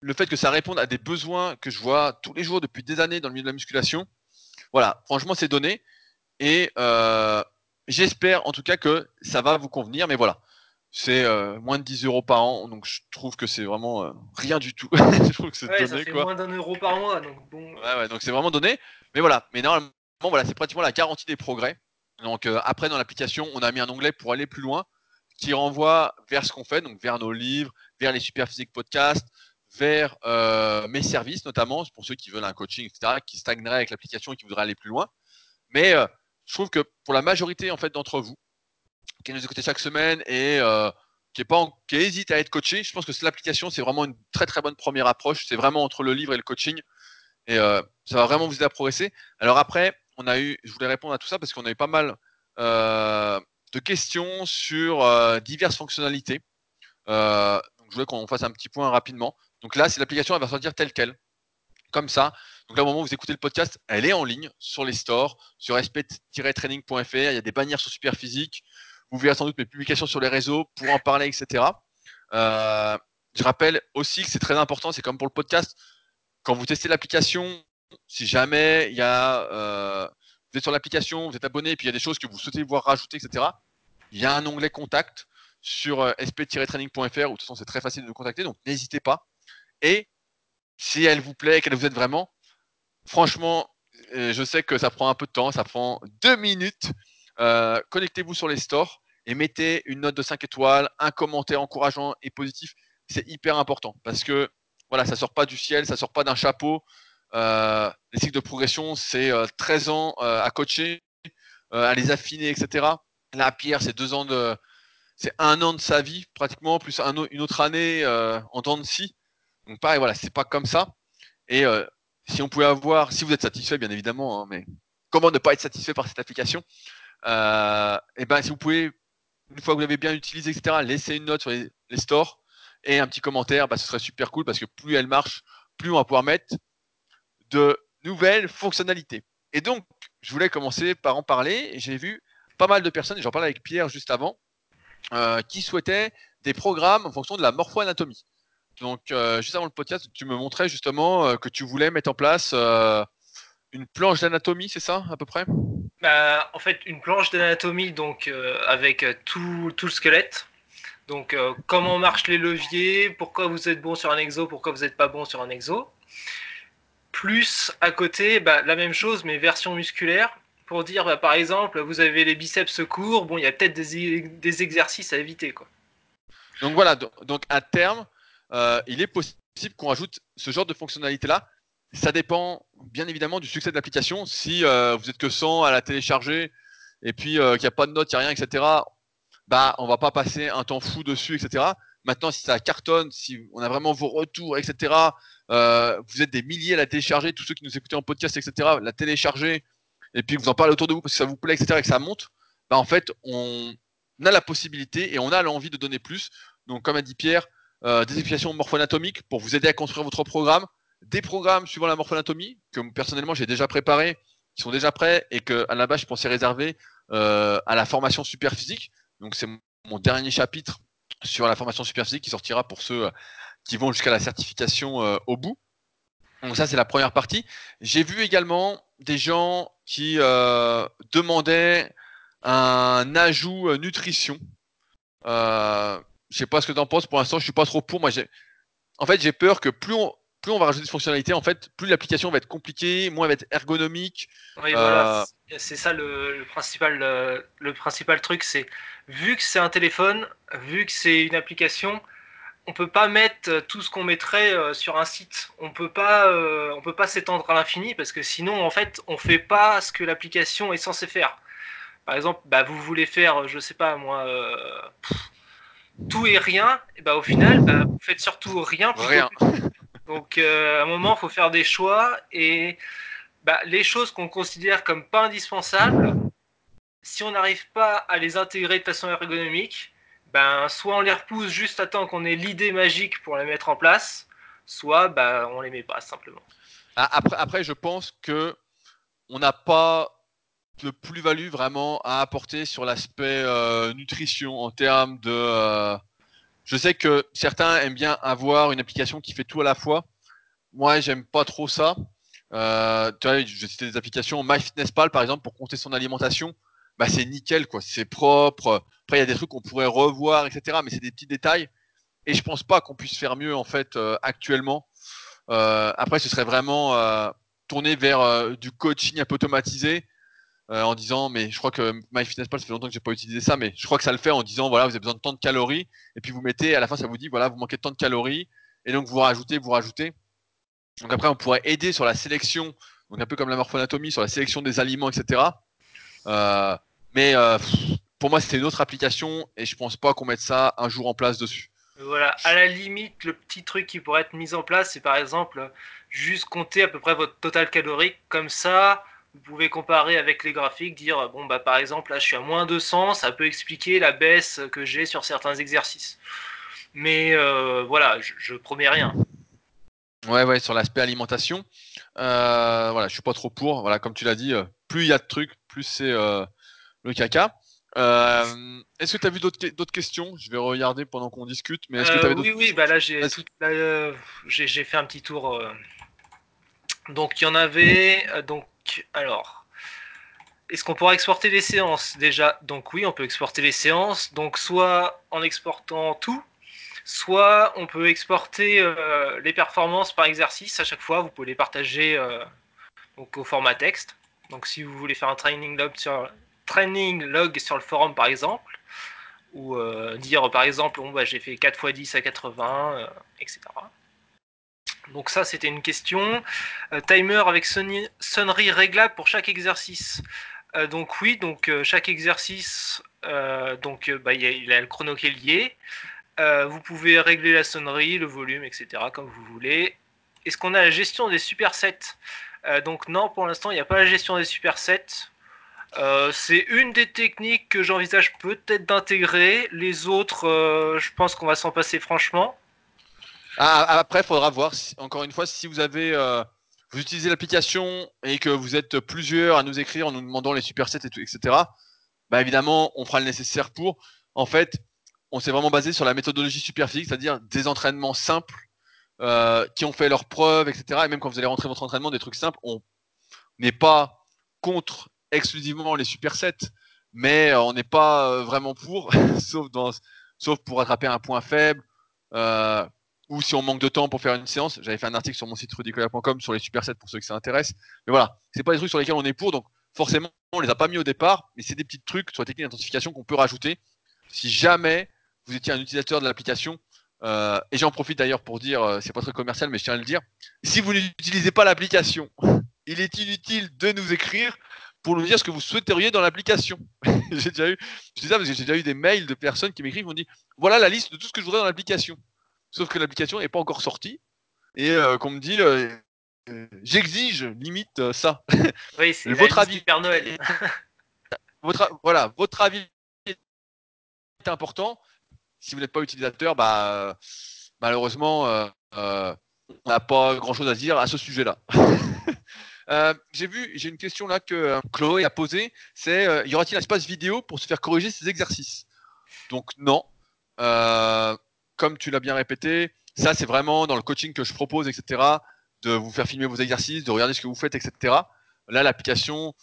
le fait que ça réponde à des besoins que je vois tous les jours depuis des années dans le milieu de la musculation, voilà, franchement, c'est donné. Et euh, j'espère en tout cas que ça va vous convenir. Mais voilà, c'est euh, moins de 10 euros par an, donc je trouve que c'est vraiment rien du tout. je trouve que c'est donné, ça fait moins d'un euro par mois, donc bon. Ouais, ouais, donc c'est vraiment donné. Mais voilà, mais normalement, voilà, c'est pratiquement la garantie des progrès. Donc euh, après dans l'application, on a mis un onglet pour aller plus loin qui renvoie vers ce qu'on fait, donc vers nos livres, vers les Superphysique podcasts, vers euh, mes services notamment pour ceux qui veulent un coaching, etc., qui stagneraient avec l'application et qui voudraient aller plus loin. Mais euh, je trouve que pour la majorité en fait d'entre vous qui nous écoutez chaque semaine et qui est pas hésite à être coaché, je pense que l'application c'est vraiment une très très bonne première approche. C'est vraiment entre le livre et le coaching et ça va vraiment vous aider à progresser. Alors après, on a eu, je voulais répondre à tout ça parce qu'on a eu pas mal euh, de questions sur euh, diverses fonctionnalités. Euh, je voulais qu'on fasse un petit point rapidement. Donc là, c'est l'application, elle va sortir telle qu'elle, comme ça. Donc là, au moment où vous écoutez le podcast, elle est en ligne sur les stores, sur sp-training.fr. Il y a des bannières sur Superphysique. Vous verrez sans doute mes publications sur les réseaux pour en parler, etc. je rappelle aussi que c'est très important, c'est comme pour le podcast, quand vous testez l'application, si jamais il y a, euh, vous êtes sur l'application, vous êtes abonné, et puis il y a des choses que vous souhaitez voir rajouter, etc. Il y a un onglet contact sur euh, sp-training.fr où de toute façon c'est très facile de nous contacter, donc n'hésitez pas. Et si elle vous plaît, qu'elle vous aide vraiment, franchement, euh, je sais que ça prend un peu de temps, ça prend deux minutes. Connectez-vous sur les stores et mettez une note de 5 étoiles, un commentaire encourageant et positif. C'est hyper important parce que voilà, ça sort pas du ciel, ça sort pas d'un chapeau. Euh, les cycles de progression, c'est 13 euh, ans euh, à coacher, à les affiner, etc. Là, Pierre, c'est deux ans de, c'est un an de sa vie pratiquement, plus une autre année en temps de scie. Donc pareil, voilà, c'est pas comme ça. Et si on pouvait avoir, si vous êtes satisfait, bien évidemment, hein, mais comment ne pas être satisfait par cette application? Et ben, si vous pouvez, une fois que vous l'avez bien utilisé, etc., laisser une note sur les, stores et un petit commentaire, bah, ce serait super cool parce que plus elle marche, plus on va pouvoir mettre de nouvelles fonctionnalités. Et donc, je voulais commencer par en parler. J'ai vu pas mal de personnes, et j'en parlais avec Pierre juste avant, euh, qui souhaitaient des programmes en fonction de la morpho-anatomie. Donc, euh, juste avant le podcast, tu me montrais justement euh, que tu voulais mettre en place une planche d'anatomie, c'est ça, à peu près? Bah, En fait, une planche d'anatomie donc avec tout, tout, le squelette. Donc, comment marchent les leviers, pourquoi vous êtes bon sur un exo, pourquoi vous n'êtes pas bon sur un exo. Plus à côté, bah, la même chose, mais version musculaire, pour dire, bah, par exemple, vous avez les biceps courts, bon, il y a peut-être des, exercices à éviter. Quoi. Donc voilà, donc à terme, euh, il est possible qu'on rajoute ce genre de fonctionnalité-là. Ça dépend bien évidemment du succès de l'application. Si euh, vous êtes que 100 à la télécharger et puis euh, qu'il n'y a pas de notes, il n'y a rien, etc., bah, on va pas passer un temps fou dessus, etc. Maintenant, si ça cartonne, si on a vraiment vos retours, etc., euh, vous êtes des milliers à la télécharger, tous ceux qui nous écoutez en podcast, etc., la télécharger, et puis vous en parlez autour de vous parce que ça vous plaît, etc., et que ça monte, bah en fait, on a la possibilité et on a l'envie de donner plus. Donc, comme a dit Pierre, des explications morpho-anatomiques pour vous aider à construire votre programme, des programmes suivant la morpho-anatomie que personnellement j'ai déjà préparés, qui sont déjà prêts et que à la base je pensais réserver euh, à la formation super physique. Donc, c'est mon dernier chapitre sur la formation super physique qui sortira pour ceux euh, qui vont jusqu'à la certification euh, au bout. Donc ça, c'est la première partie. J'ai vu également des gens qui demandaient un ajout nutrition. Euh, je sais pas ce que tu en penses. Pour l'instant, je suis pas trop pour. Moi, en fait, j'ai peur que plus on, plus on va rajouter de fonctionnalités, en fait, plus l'application va être compliquée, moins elle va être ergonomique. Oui, voilà, c'est ça le, principal, le principal truc, c'est vu que c'est un téléphone, vu que c'est une application, on peut pas mettre tout ce qu'on mettrait sur un site. On peut pas, on peut pas s'étendre à l'infini parce que sinon, en fait, on fait pas ce que l'application est censée faire. Par exemple, bah, vous voulez faire, je sais pas moi, tout et rien. Et bah, au final, bah, vous faites surtout rien. Rien. Donc, à un moment, il faut faire des choix et bah, les choses qu'on considère comme pas indispensables, si on n'arrive pas à les intégrer de façon ergonomique, ben, soit on les repousse juste à temps qu'on ait l'idée magique pour les mettre en place, soit ben, on les met pas simplement. Ah, après, après je pense que on n'a pas de plus-value vraiment à apporter sur l'aspect euh, nutrition en termes de. Euh, je sais que certains aiment bien avoir une application qui fait tout à la fois. Moi, j'aime pas trop ça. Euh, tu vois, je citais des applications MyFitnessPal par exemple pour compter son alimentation. Bah, c'est nickel quoi, c'est propre. Après, il y a des trucs qu'on pourrait revoir, etc. Mais c'est des petits détails. Et je pense pas qu'on puisse faire mieux en fait euh, actuellement. Euh, après, ce serait vraiment tourner vers du coaching un peu automatisé en disant, mais je crois que MyFitnessPal, ça fait longtemps que j'ai pas utilisé ça, mais je crois que ça le fait en disant, voilà, vous avez besoin de tant de calories, et puis vous mettez, à la fin, ça vous dit, voilà, vous manquez tant de calories, et donc vous rajoutez, vous rajoutez. Donc après, on pourrait aider sur la sélection, donc un peu comme la morphonatomie, sur la sélection des aliments, etc. Euh, mais euh, pour moi, c'était une autre application et je pense pas qu'on mette ça un jour en place dessus. Voilà, à la limite, le petit truc qui pourrait être mis en place, c'est par exemple juste compter à peu près votre total calorique. Comme ça, vous pouvez comparer avec les graphiques, dire bon bah par exemple là je suis à moins 200, ça peut expliquer la baisse que j'ai sur certains exercices. Mais euh, voilà, je, je promets rien. Ouais, ouais, sur l'aspect alimentation, euh, voilà, je suis pas trop pour. Voilà, comme tu l'as dit, euh, plus il y a de trucs, plus c'est euh, le caca. Euh, est-ce que tu as vu d'autres d'autres questions? Je vais regarder pendant qu'on discute. Mais est-ce que Euh, tu oui, oui, bah là j'ai tout- là, euh, j'ai j'ai fait un petit tour. euh. Donc il y en avait. euh, alors, est-ce qu'on pourra exporter les séances? Déjà Donc oui, on peut exporter les séances. Donc soit en exportant tout, soit on peut exporter euh, les performances par exercice à chaque fois. Vous pouvez les partager euh, au format texte. Donc si vous voulez faire un training log sur le forum par exemple ou euh, dire par exemple bon, bah, j'ai fait 4 x 10 à 80, euh, etc. Donc ça c'était une question. Euh, timer avec sonnerie, réglable pour chaque exercice. Euh, donc oui, donc euh, chaque exercice, donc bah, il a, le chrono lié. Vous pouvez régler la sonnerie, le volume, etc. comme vous voulez. Est-ce qu'on a la gestion des supersets? Donc non, pour l'instant il n'y a pas la gestion des supersets. C'est une des techniques que j'envisage peut-être d'intégrer. Les autres, je pense qu'on va s'en passer franchement. Ah, après, il faudra voir. si- encore une fois, si vous avez, euh, vous utilisez l'application et que vous êtes plusieurs à nous écrire en nous demandant les supersets et tout, etc. Bah évidemment, on fera le nécessaire pour. En fait, on s'est vraiment basé sur la méthodologie superphysique, c'est-à-dire des entraînements simples euh, qui ont fait leurs preuves, etc. Et même quand vous allez rentrer votre entraînement, des trucs simples, on n'est pas contre exclusivement les supersets, mais euh, on n'est pas euh, vraiment pour, sauf dans, sauf pour rattraper un point faible. Euh, ou si on manque de temps pour faire une séance, j'avais fait un article sur mon site rudicola.com sur les supersets pour ceux que ça intéresse. Mais voilà, c'est pas des trucs sur lesquels on est pour, donc forcément on les a pas mis au départ, mais c'est des petits trucs sur la technique d'identification qu'on peut rajouter si jamais vous étiez un utilisateur de l'application. Euh, et j'en profite d'ailleurs pour dire, euh, c'est pas très commercial, mais je tiens à le dire. Si vous n'utilisez pas l'application, il est inutile de nous écrire pour nous dire ce que vous souhaiteriez dans l'application. j'ai déjà eu, ça parce que j'ai déjà eu des mails de personnes qui m'écrivent, qui m'ont dit, voilà la liste de tout ce que je voudrais dans l'application. Sauf que l'application n'est pas encore sortie et euh, qu'on me dit, euh, j'exige limite euh, ça. Oui, c'est Votre avis. Père Noël. votre, voilà, votre avis est important. Si vous n'êtes pas utilisateur, bah, malheureusement, on n'a pas grand-chose à dire à ce sujet-là. J'ai vu, j'ai une question là que Chloé a posée, c'est y aura-t-il un espace vidéo pour se faire corriger ces exercices? Donc non. Euh, comme tu l'as bien répété, ça c'est vraiment dans le coaching que je propose, etc. De vous faire filmer vos exercices, de regarder ce que vous faites, etc. Là, l'application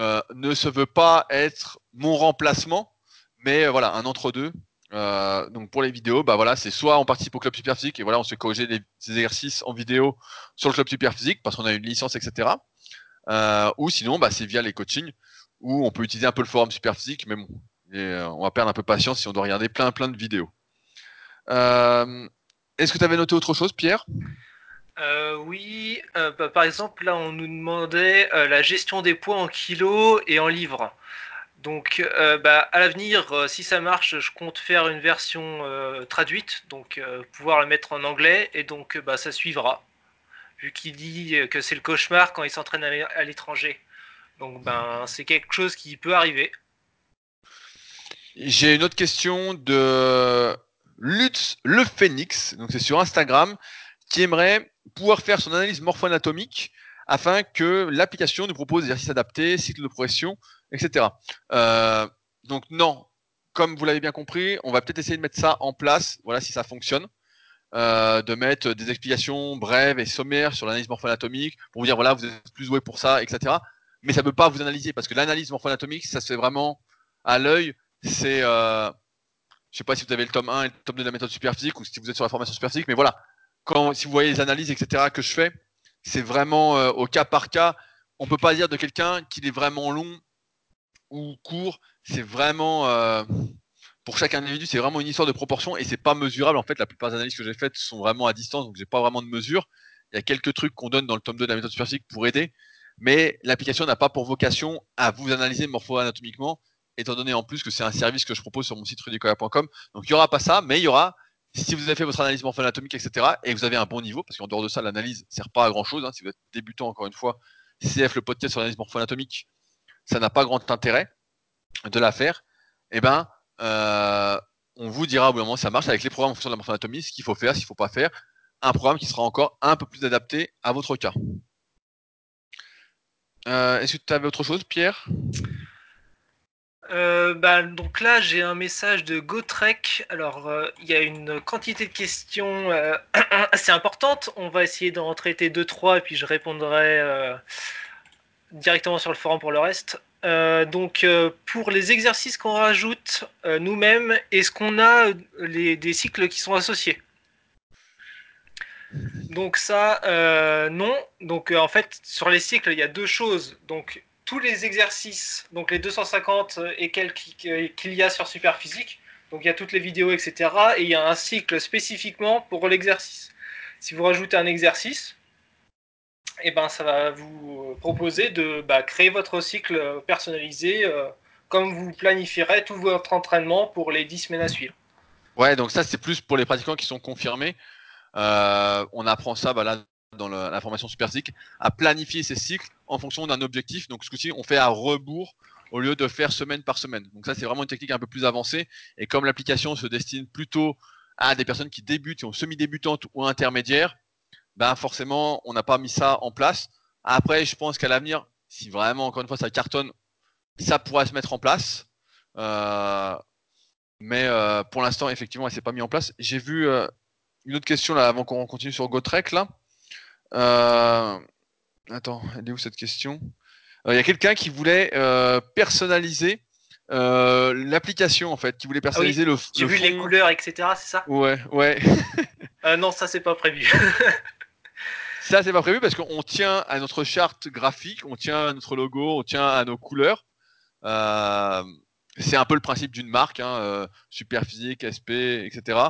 euh, ne se veut pas être mon remplacement, mais euh, voilà, un entre-deux. Euh, donc pour les vidéos, bah c'est soit on participe au club super physique et voilà, on se corriger des, exercices en vidéo sur le club super physique parce qu'on a une licence, etc. Ou sinon, bah, c'est via les coachings où on peut utiliser un peu le forum super physique, mais bon, on va perdre un peu patience si on doit regarder plein plein de vidéos. Euh, Est-ce que tu avais noté autre chose, Pierre? Oui, bah, par exemple, là, on nous demandait la gestion des poids en kilos et en livres. Donc, bah, à l'avenir, si ça marche, je compte faire une version traduite, donc pouvoir la mettre en anglais, et donc bah, ça suivra, vu qu'il dit que c'est le cauchemar quand il s'entraîne à l'étranger. Donc, ben, c'est quelque chose qui peut arriver. J'ai une autre question de Lutz Le Phoenix, donc c'est sur Instagram, qui aimerait pouvoir faire son analyse morpho-anatomique afin que l'application nous propose des exercices adaptés, cycles de progression, etc. Euh, donc non, comme vous l'avez bien compris, on va peut-être essayer de mettre ça en place, voilà si ça fonctionne. Euh, de mettre des explications brèves et sommaires sur l'analyse morpho-anatomique pour vous dire voilà vous êtes plus doué pour ça, etc. Mais ça ne peut pas vous analyser parce que l'analyse morpho-anatomique ça se fait vraiment à l'œil c'est. Euh, je sais pas si vous avez le tome 1 et le tome 2 de la méthode superphysique ou si vous êtes sur la formation superphysique, mais voilà. Si vous voyez les analyses, etc., que je fais, c'est vraiment euh, au cas par cas. On peut pas dire de quelqu'un qu'il est vraiment long ou court. C'est vraiment. Euh, pour chaque individu, c'est vraiment une histoire de proportion et c'est pas mesurable. En fait, la plupart des analyses que j'ai faites sont vraiment à distance, donc j'ai pas vraiment de mesure. Il y a quelques trucs qu'on donne dans le tome 2 de la méthode superphysique pour aider, mais l'application n'a pas pour vocation à vous analyser morpho-anatomiquement étant donné en plus que c'est un service que je propose sur mon site rudicoya.com. Donc il n'y aura pas ça, mais il y aura, si vous avez fait votre analyse morpho-anatomique, etc., et que vous avez un bon niveau, parce qu'en dehors de ça, l'analyse ne sert pas à grand chose. Hein, si vous êtes débutant, encore une fois, CF le podcast sur l'analyse morpho-anatomique, ça n'a pas grand intérêt de la faire. Eh ben, euh, on vous dira au bout d'un moment ça marche avec les programmes en fonction de la morpho-anatomie, ce qu'il faut faire, ce qu'il ne faut pas faire. Un programme qui sera encore un peu plus adapté à votre cas. Euh, est-ce que tu avais autre chose, Pierre? Euh, bah, donc là, j'ai un message de GoTrek. Alors, euh, il y a une quantité de questions euh, assez importante. On va essayer d'en traiter 2-3 et puis je répondrai directement sur le forum pour le reste. donc, pour les exercices qu'on rajoute nous-mêmes, est-ce qu'on a des cycles qui sont associés? Donc ça, non. Donc en fait, sur les cycles, il y a deux choses. Donc tous les exercices, donc les 250 et quelques qu'il y a sur Superphysique. Donc il y a toutes les vidéos, etc. Et il y a un cycle spécifiquement pour l'exercice. Si vous rajoutez un exercice, et eh ben, ça va vous proposer de bah, créer votre cycle personnalisé euh, comme vous planifierez tout votre entraînement pour les 10 semaines à suivre. Ouais, donc ça c'est plus pour les pratiquants qui sont confirmés. Euh, on apprend ça bah, là, dans la formation à planifier ses cycles en fonction d'un objectif. Donc ce coup-ci, on fait à rebours au lieu de faire semaine par semaine. Donc ça, c'est vraiment une technique un peu plus avancée. Et comme l'application se destine plutôt à des personnes qui débutent, qui sont semi-débutantes ou intermédiaires, ben forcément, on n'a pas mis ça en place. Après, je pense qu'à l'avenir, si vraiment, encore une fois, ça cartonne, ça pourrait se mettre en place. Euh, mais euh, pour l'instant, effectivement, elle s'est pas mis en place. J'ai vu euh, une autre question là avant qu'on continue sur GoTrek là. Euh, attends, elle est où cette question? Euh, Il y a quelqu'un qui voulait euh, personnaliser l'application en fait, qui voulait ah personnaliser le. J'ai vu les couleurs, etc. C'est ça? Ouais, ouais. non, ça c'est pas prévu. ça c'est pas prévu parce qu'on tient à notre charte graphique, on tient à notre logo, on tient à nos couleurs. c'est un peu le principe d'une marque, hein, Superphysique, SP, etc.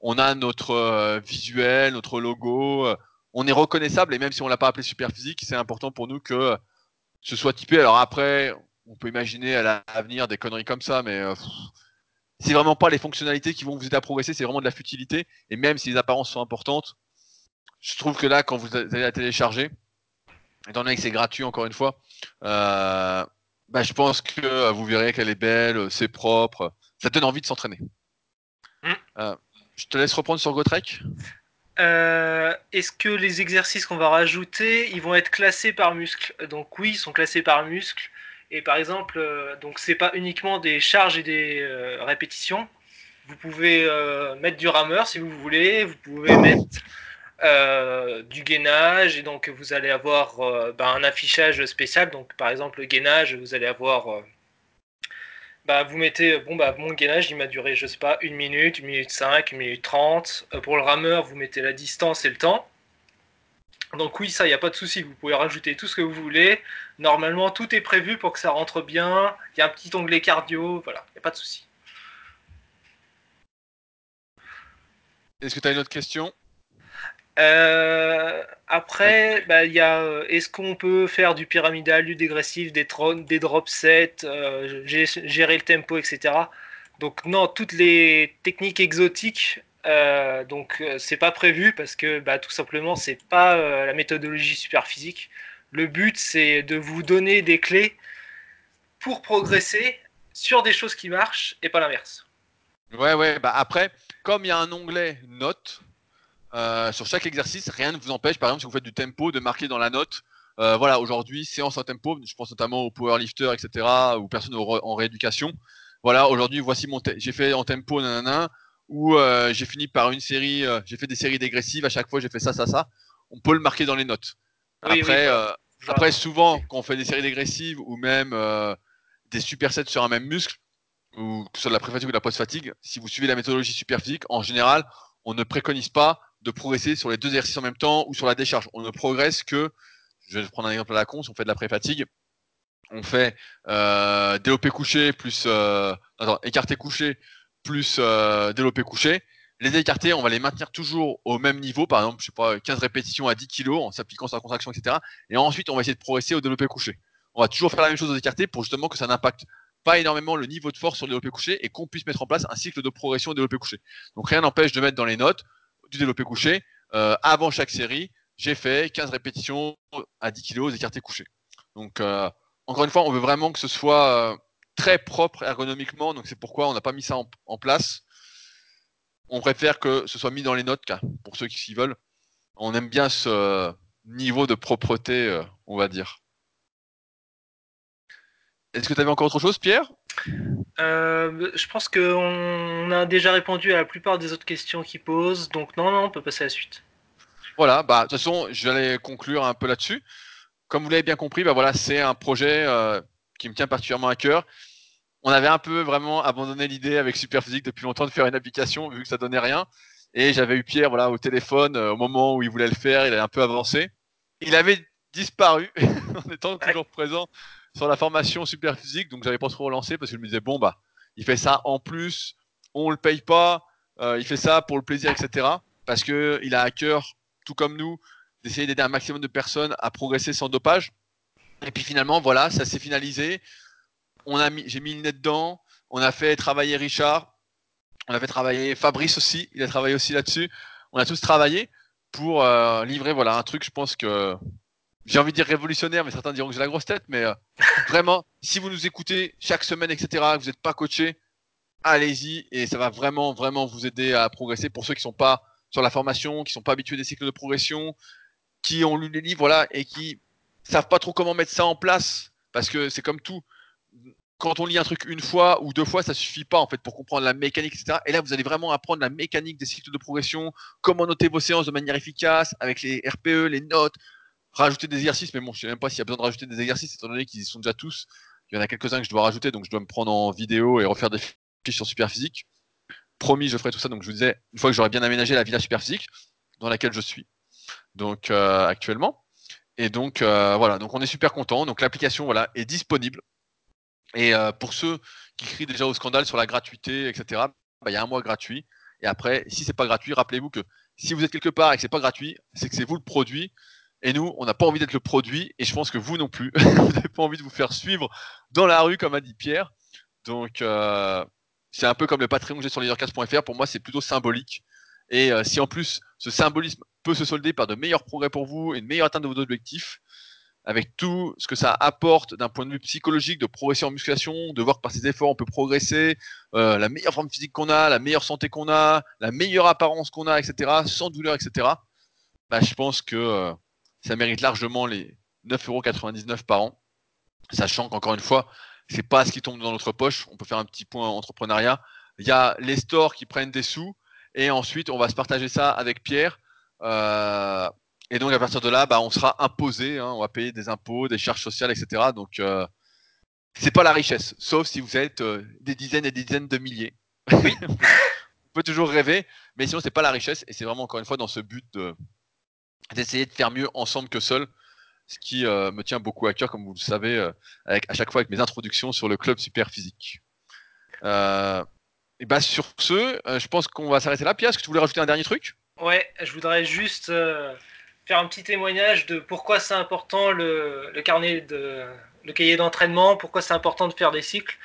On a notre visuel, notre logo, on est reconnaissable et même si on l'a pas appelé super physique, c'est important pour nous que ce soit typé. Alors après, on peut imaginer à l'avenir des conneries comme ça, mais euh, c'est vraiment pas les fonctionnalités qui vont vous aider à progresser, c'est vraiment de la futilité. Et même si les apparences sont importantes, je trouve que là, quand vous allez la télécharger, étant donné que c'est gratuit encore une fois, euh, bah, je pense que vous verrez qu'elle est belle, c'est propre, ça donne envie de s'entraîner. Mmh. Euh, je te laisse reprendre sur GoTrek. Euh, est-ce que les exercices qu'on va rajouter, ils vont être classés par muscle? Donc oui, ils sont classés par muscle. Et par exemple, euh, donc c'est pas uniquement des charges et des euh, répétitions. Vous pouvez mettre du rameur si vous voulez. Vous pouvez mettre du gainage et donc vous allez avoir ben, un affichage spécial. Donc par exemple le gainage, vous allez avoir bah, vous mettez, bon, bah, mon gainage, il m'a duré, je sais pas, une minute, une minute 5, une minute 30. Euh, pour le rameur, vous mettez la distance et le temps. Donc oui, ça, il n'y a pas de souci, vous pouvez rajouter tout ce que vous voulez. Normalement, tout est prévu pour que ça rentre bien. Il y a un petit onglet cardio, voilà, il n'y a pas de souci. Est-ce que tu as une autre question? Euh, après, bah, il y a euh, est-ce qu'on peut faire du pyramidal, du dégressif, des, des drop sets, euh, gérer le tempo, etc. Donc non, toutes les techniques exotiques, donc c'est pas prévu parce que bah, tout simplement c'est pas la méthodologie super physique. Le but c'est de vous donner des clés pour progresser sur des choses qui marchent et pas l'inverse. Ouais ouais, bah après comme il y a un onglet notes euh, sur chaque exercice, rien ne vous empêche, par exemple, si vous faites du tempo, de marquer dans la note. Euh, voilà, aujourd'hui, séance en tempo. Je pense notamment aux powerlifters, etc., ou personnes en rééducation. Voilà, aujourd'hui, voici mon. J'ai fait en tempo, nanana, ou euh, j'ai fini par une série. j'ai fait des séries dégressives. À chaque fois, j'ai fait ça, ça, ça. On peut le marquer dans les notes. après, après, souvent, quand on fait des séries dégressives ou même des supersets sur un même muscle, ou que ce soit de la pré-fatigue ou de la post-fatigue, si vous suivez la méthodologie super physique, en général, on ne préconise pas de progresser sur les deux exercices en même temps ou sur la décharge. On ne progresse que, je vais prendre un exemple à la con, si on fait de la pré-fatigue, on fait euh, développé couché plus euh, écarté couché plus euh, développé couché. Les écartés, on va les maintenir toujours au même niveau, par exemple, je sais pas, 15 répétitions à 10 kg en s'appliquant sur la contraction, etc. Et ensuite, on va essayer de progresser au développé couché. On va toujours faire la même chose aux écartés pour justement que ça n'impacte pas énormément le niveau de force sur le développé couché et qu'on puisse mettre en place un cycle de progression au développé couché. Donc rien n'empêche de mettre dans les notes du développé couché. Euh, avant chaque série, j'ai fait 15 répétitions à 10 kg écartés couchés. Donc, euh, encore une fois, on veut vraiment que ce soit euh, très propre ergonomiquement. Donc, c'est pourquoi on n'a pas mis ça en, place. On préfère que ce soit mis dans les notes, pour ceux qui s'y veulent. On aime bien ce niveau de propreté, on va dire. Est-ce que tu avais encore autre chose, Pierre? Euh, je pense qu'on a déjà répondu à la plupart des autres questions qu'ils posent, donc non, non, on peut passer à la suite. Voilà, bah, de toute façon, je vais conclure un peu là-dessus. Comme vous l'avez bien compris, bah, voilà, c'est un projet euh, qui me tient particulièrement à cœur. On avait un peu vraiment abandonné l'idée avec Superphysique depuis longtemps de faire une application, vu que ça donnait rien. Et j'avais eu Pierre voilà, au téléphone euh, au moment où il voulait le faire, il avait un peu avancé. Il avait disparu en étant toujours présent sur la formation super physique, donc j'avais pas trop relancé parce que je me disais bon bah il fait ça en plus, on le paye pas, euh, il fait ça pour le plaisir, etc. Parce que il a à cœur, tout comme nous, d'essayer d'aider un maximum de personnes à progresser sans dopage. Et puis finalement voilà, ça s'est finalisé. Mis, j'ai mis le nez dedans. On a fait travailler Richard, on a fait travailler Fabrice aussi, il a travaillé aussi là-dessus. On a tous travaillé pour euh, livrer voilà un truc. Je pense que j'ai envie de dire révolutionnaire, mais certains diront que j'ai la grosse tête. Mais euh, vraiment, si vous nous écoutez chaque semaine, etc., que vous n'êtes pas coaché, allez-y et ça va vraiment, vraiment vous aider à progresser. Pour ceux qui sont pas sur la formation, qui sont pas habitués des cycles de progression, qui ont lu les livres, voilà, et qui savent pas trop comment mettre ça en place, parce que c'est comme tout. Quand on lit un truc une fois ou deux fois, ça suffit pas en fait pour comprendre la mécanique, etc. Et là, vous allez vraiment apprendre la mécanique des cycles de progression, comment noter vos séances de manière efficace, avec les RPE, les notes, rajouter des exercices, mais bon, je sais même pas s'il y a besoin de rajouter des exercices, étant donné qu'ils y sont déjà tous. Il y en a quelques-uns que je dois rajouter, donc je dois me prendre en vidéo et refaire des fiches sur Superphysique. Promis, je ferai tout ça. Donc je vous disais, une fois que j'aurai bien aménagé la villa Superphysique, dans laquelle je suis, donc euh, actuellement. Et donc euh, voilà, donc on est super content. Donc l'application voilà est disponible. Et euh, pour ceux qui crient déjà au scandale sur la gratuité, etc., bah, il y a un mois gratuit. Et après, si c'est pas gratuit, rappelez-vous que si vous êtes quelque part et que c'est pas gratuit, c'est que c'est vous le produit et nous, on n'a pas envie d'être le produit, et je pense que vous non plus. vous n'avez pas envie de vous faire suivre dans la rue, comme a dit Pierre. Donc, euh, c'est un peu comme le Patreon que j'ai sur leadercast.fr. Pour moi, c'est plutôt symbolique. Et euh, si en plus, ce symbolisme peut se solder par de meilleurs progrès pour vous et une meilleure atteinte de vos objectifs, avec tout ce que ça apporte d'un point de vue psychologique, de progresser en musculation, de voir que par ces efforts, on peut progresser, euh, la meilleure forme physique qu'on a, la meilleure santé qu'on a, la meilleure apparence qu'on a, etc., sans douleur, etc., bah, je pense que ça mérite largement les 9,99€ par an. Sachant qu'encore une fois, c'est pas ce qui tombe dans notre poche. On peut faire un petit point entrepreneuriat. Il y a les stores qui prennent des sous et ensuite on va se partager ça avec Pierre. Euh, et donc à partir de là, bah, on sera imposé. Hein. on va payer des impôts, des charges sociales, etc. Donc euh, c'est pas la richesse, sauf si vous êtes euh, des dizaines et des dizaines de milliers. on peut toujours rêver, mais sinon c'est pas la richesse et c'est vraiment encore une fois dans ce but de, d'essayer de faire mieux ensemble que seul, ce qui euh, me tient beaucoup à cœur, comme vous le savez, euh, à chaque fois avec mes introductions sur le club super physique. Euh, et bah sur ce, je pense qu'on va s'arrêter là. Pierre, est-ce que tu voulais rajouter un dernier truc? Ouais, je voudrais juste faire un petit témoignage de pourquoi c'est important le, le, carnet de le cahier d'entraînement, pourquoi c'est important de faire des cycles.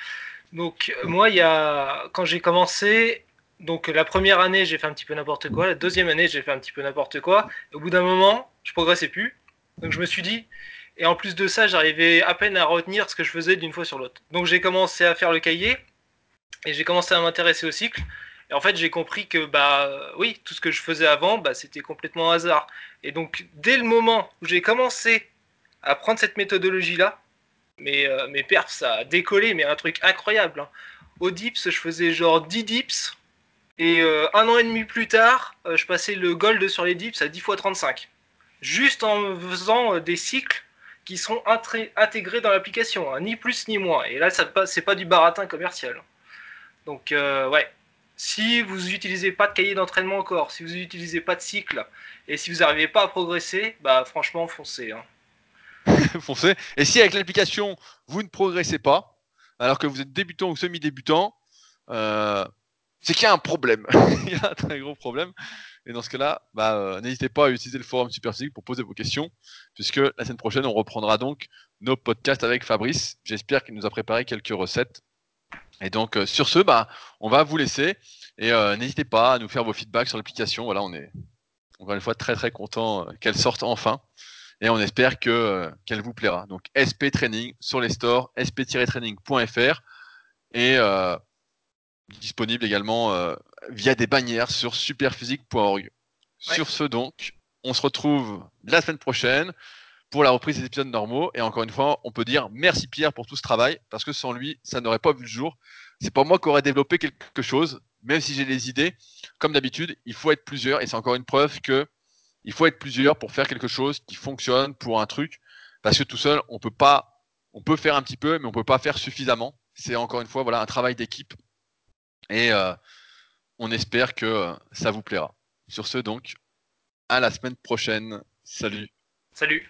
Donc moi, il y a, quand j'ai commencé, donc la première année, j'ai fait un petit peu n'importe quoi. La deuxième année, j'ai fait un petit peu n'importe quoi. au bout d'un moment, je progressais plus. Donc je me suis dit, et en plus de ça, j'arrivais à peine à retenir ce que je faisais d'une fois sur l'autre. Donc j'ai commencé à faire le cahier et j'ai commencé à m'intéresser au cycle. Et en fait, j'ai compris que bah oui, tout ce que je faisais avant, bah, c'était complètement hasard. Et donc dès le moment où j'ai commencé à prendre cette méthodologie là, mes, euh, mes perfs ça a décollé, mais un truc incroyable. Hein. Au dips, je faisais genre 10 dips et euh, un an et demi plus tard, euh, je passais le gold sur les dips à 10 x 35. Juste en faisant euh, des cycles qui sont intégrés dans l'application, hein, ni plus ni moins. Et là, c'est pas du baratin commercial. Donc, ouais. Si vous n'utilisez pas de cahier d'entraînement encore, si vous n'utilisez pas de cycle, et si vous n'arrivez pas à progresser, bah franchement, foncez. Hein. foncez. Et si avec l'application, vous ne progressez pas, alors que vous êtes débutant ou semi-débutant, c'est qu'il y a un problème. il y a un très gros problème. Et dans ce cas-là, bah, euh, n'hésitez pas à utiliser le forum Super pour poser vos questions, puisque la semaine prochaine, on reprendra donc nos podcasts avec Fabrice. J'espère qu'il nous a préparé quelques recettes. Et donc, euh, sur ce, bah, on va vous laisser. Et euh, n'hésitez pas à nous faire vos feedbacks sur l'application. Voilà, on est encore une fois très très content qu'elle sorte enfin. Et on espère que qu'elle vous plaira. Donc, SP Training sur les stores, sp-training.fr. Et disponible également euh, via des bannières sur superphysique.org. Sur ce donc, on se retrouve la semaine prochaine pour la reprise des épisodes normaux. Et encore une fois, on peut dire merci Pierre pour tout ce travail, parce que sans lui, ça n'aurait pas vu le jour. C'est pas moi qui aurais développé quelque chose, même si j'ai des idées. Comme d'habitude, il faut être plusieurs, et c'est encore une preuve que il faut être plusieurs pour faire quelque chose qui fonctionne pour un truc, parce que tout seul, on peut pas, on peut faire un petit peu, mais on peut pas faire suffisamment. C'est encore une fois, voilà, un travail d'équipe et euh, on espère que euh, ça vous plaira. Sur ce, donc, à la semaine prochaine. Salut. Salut.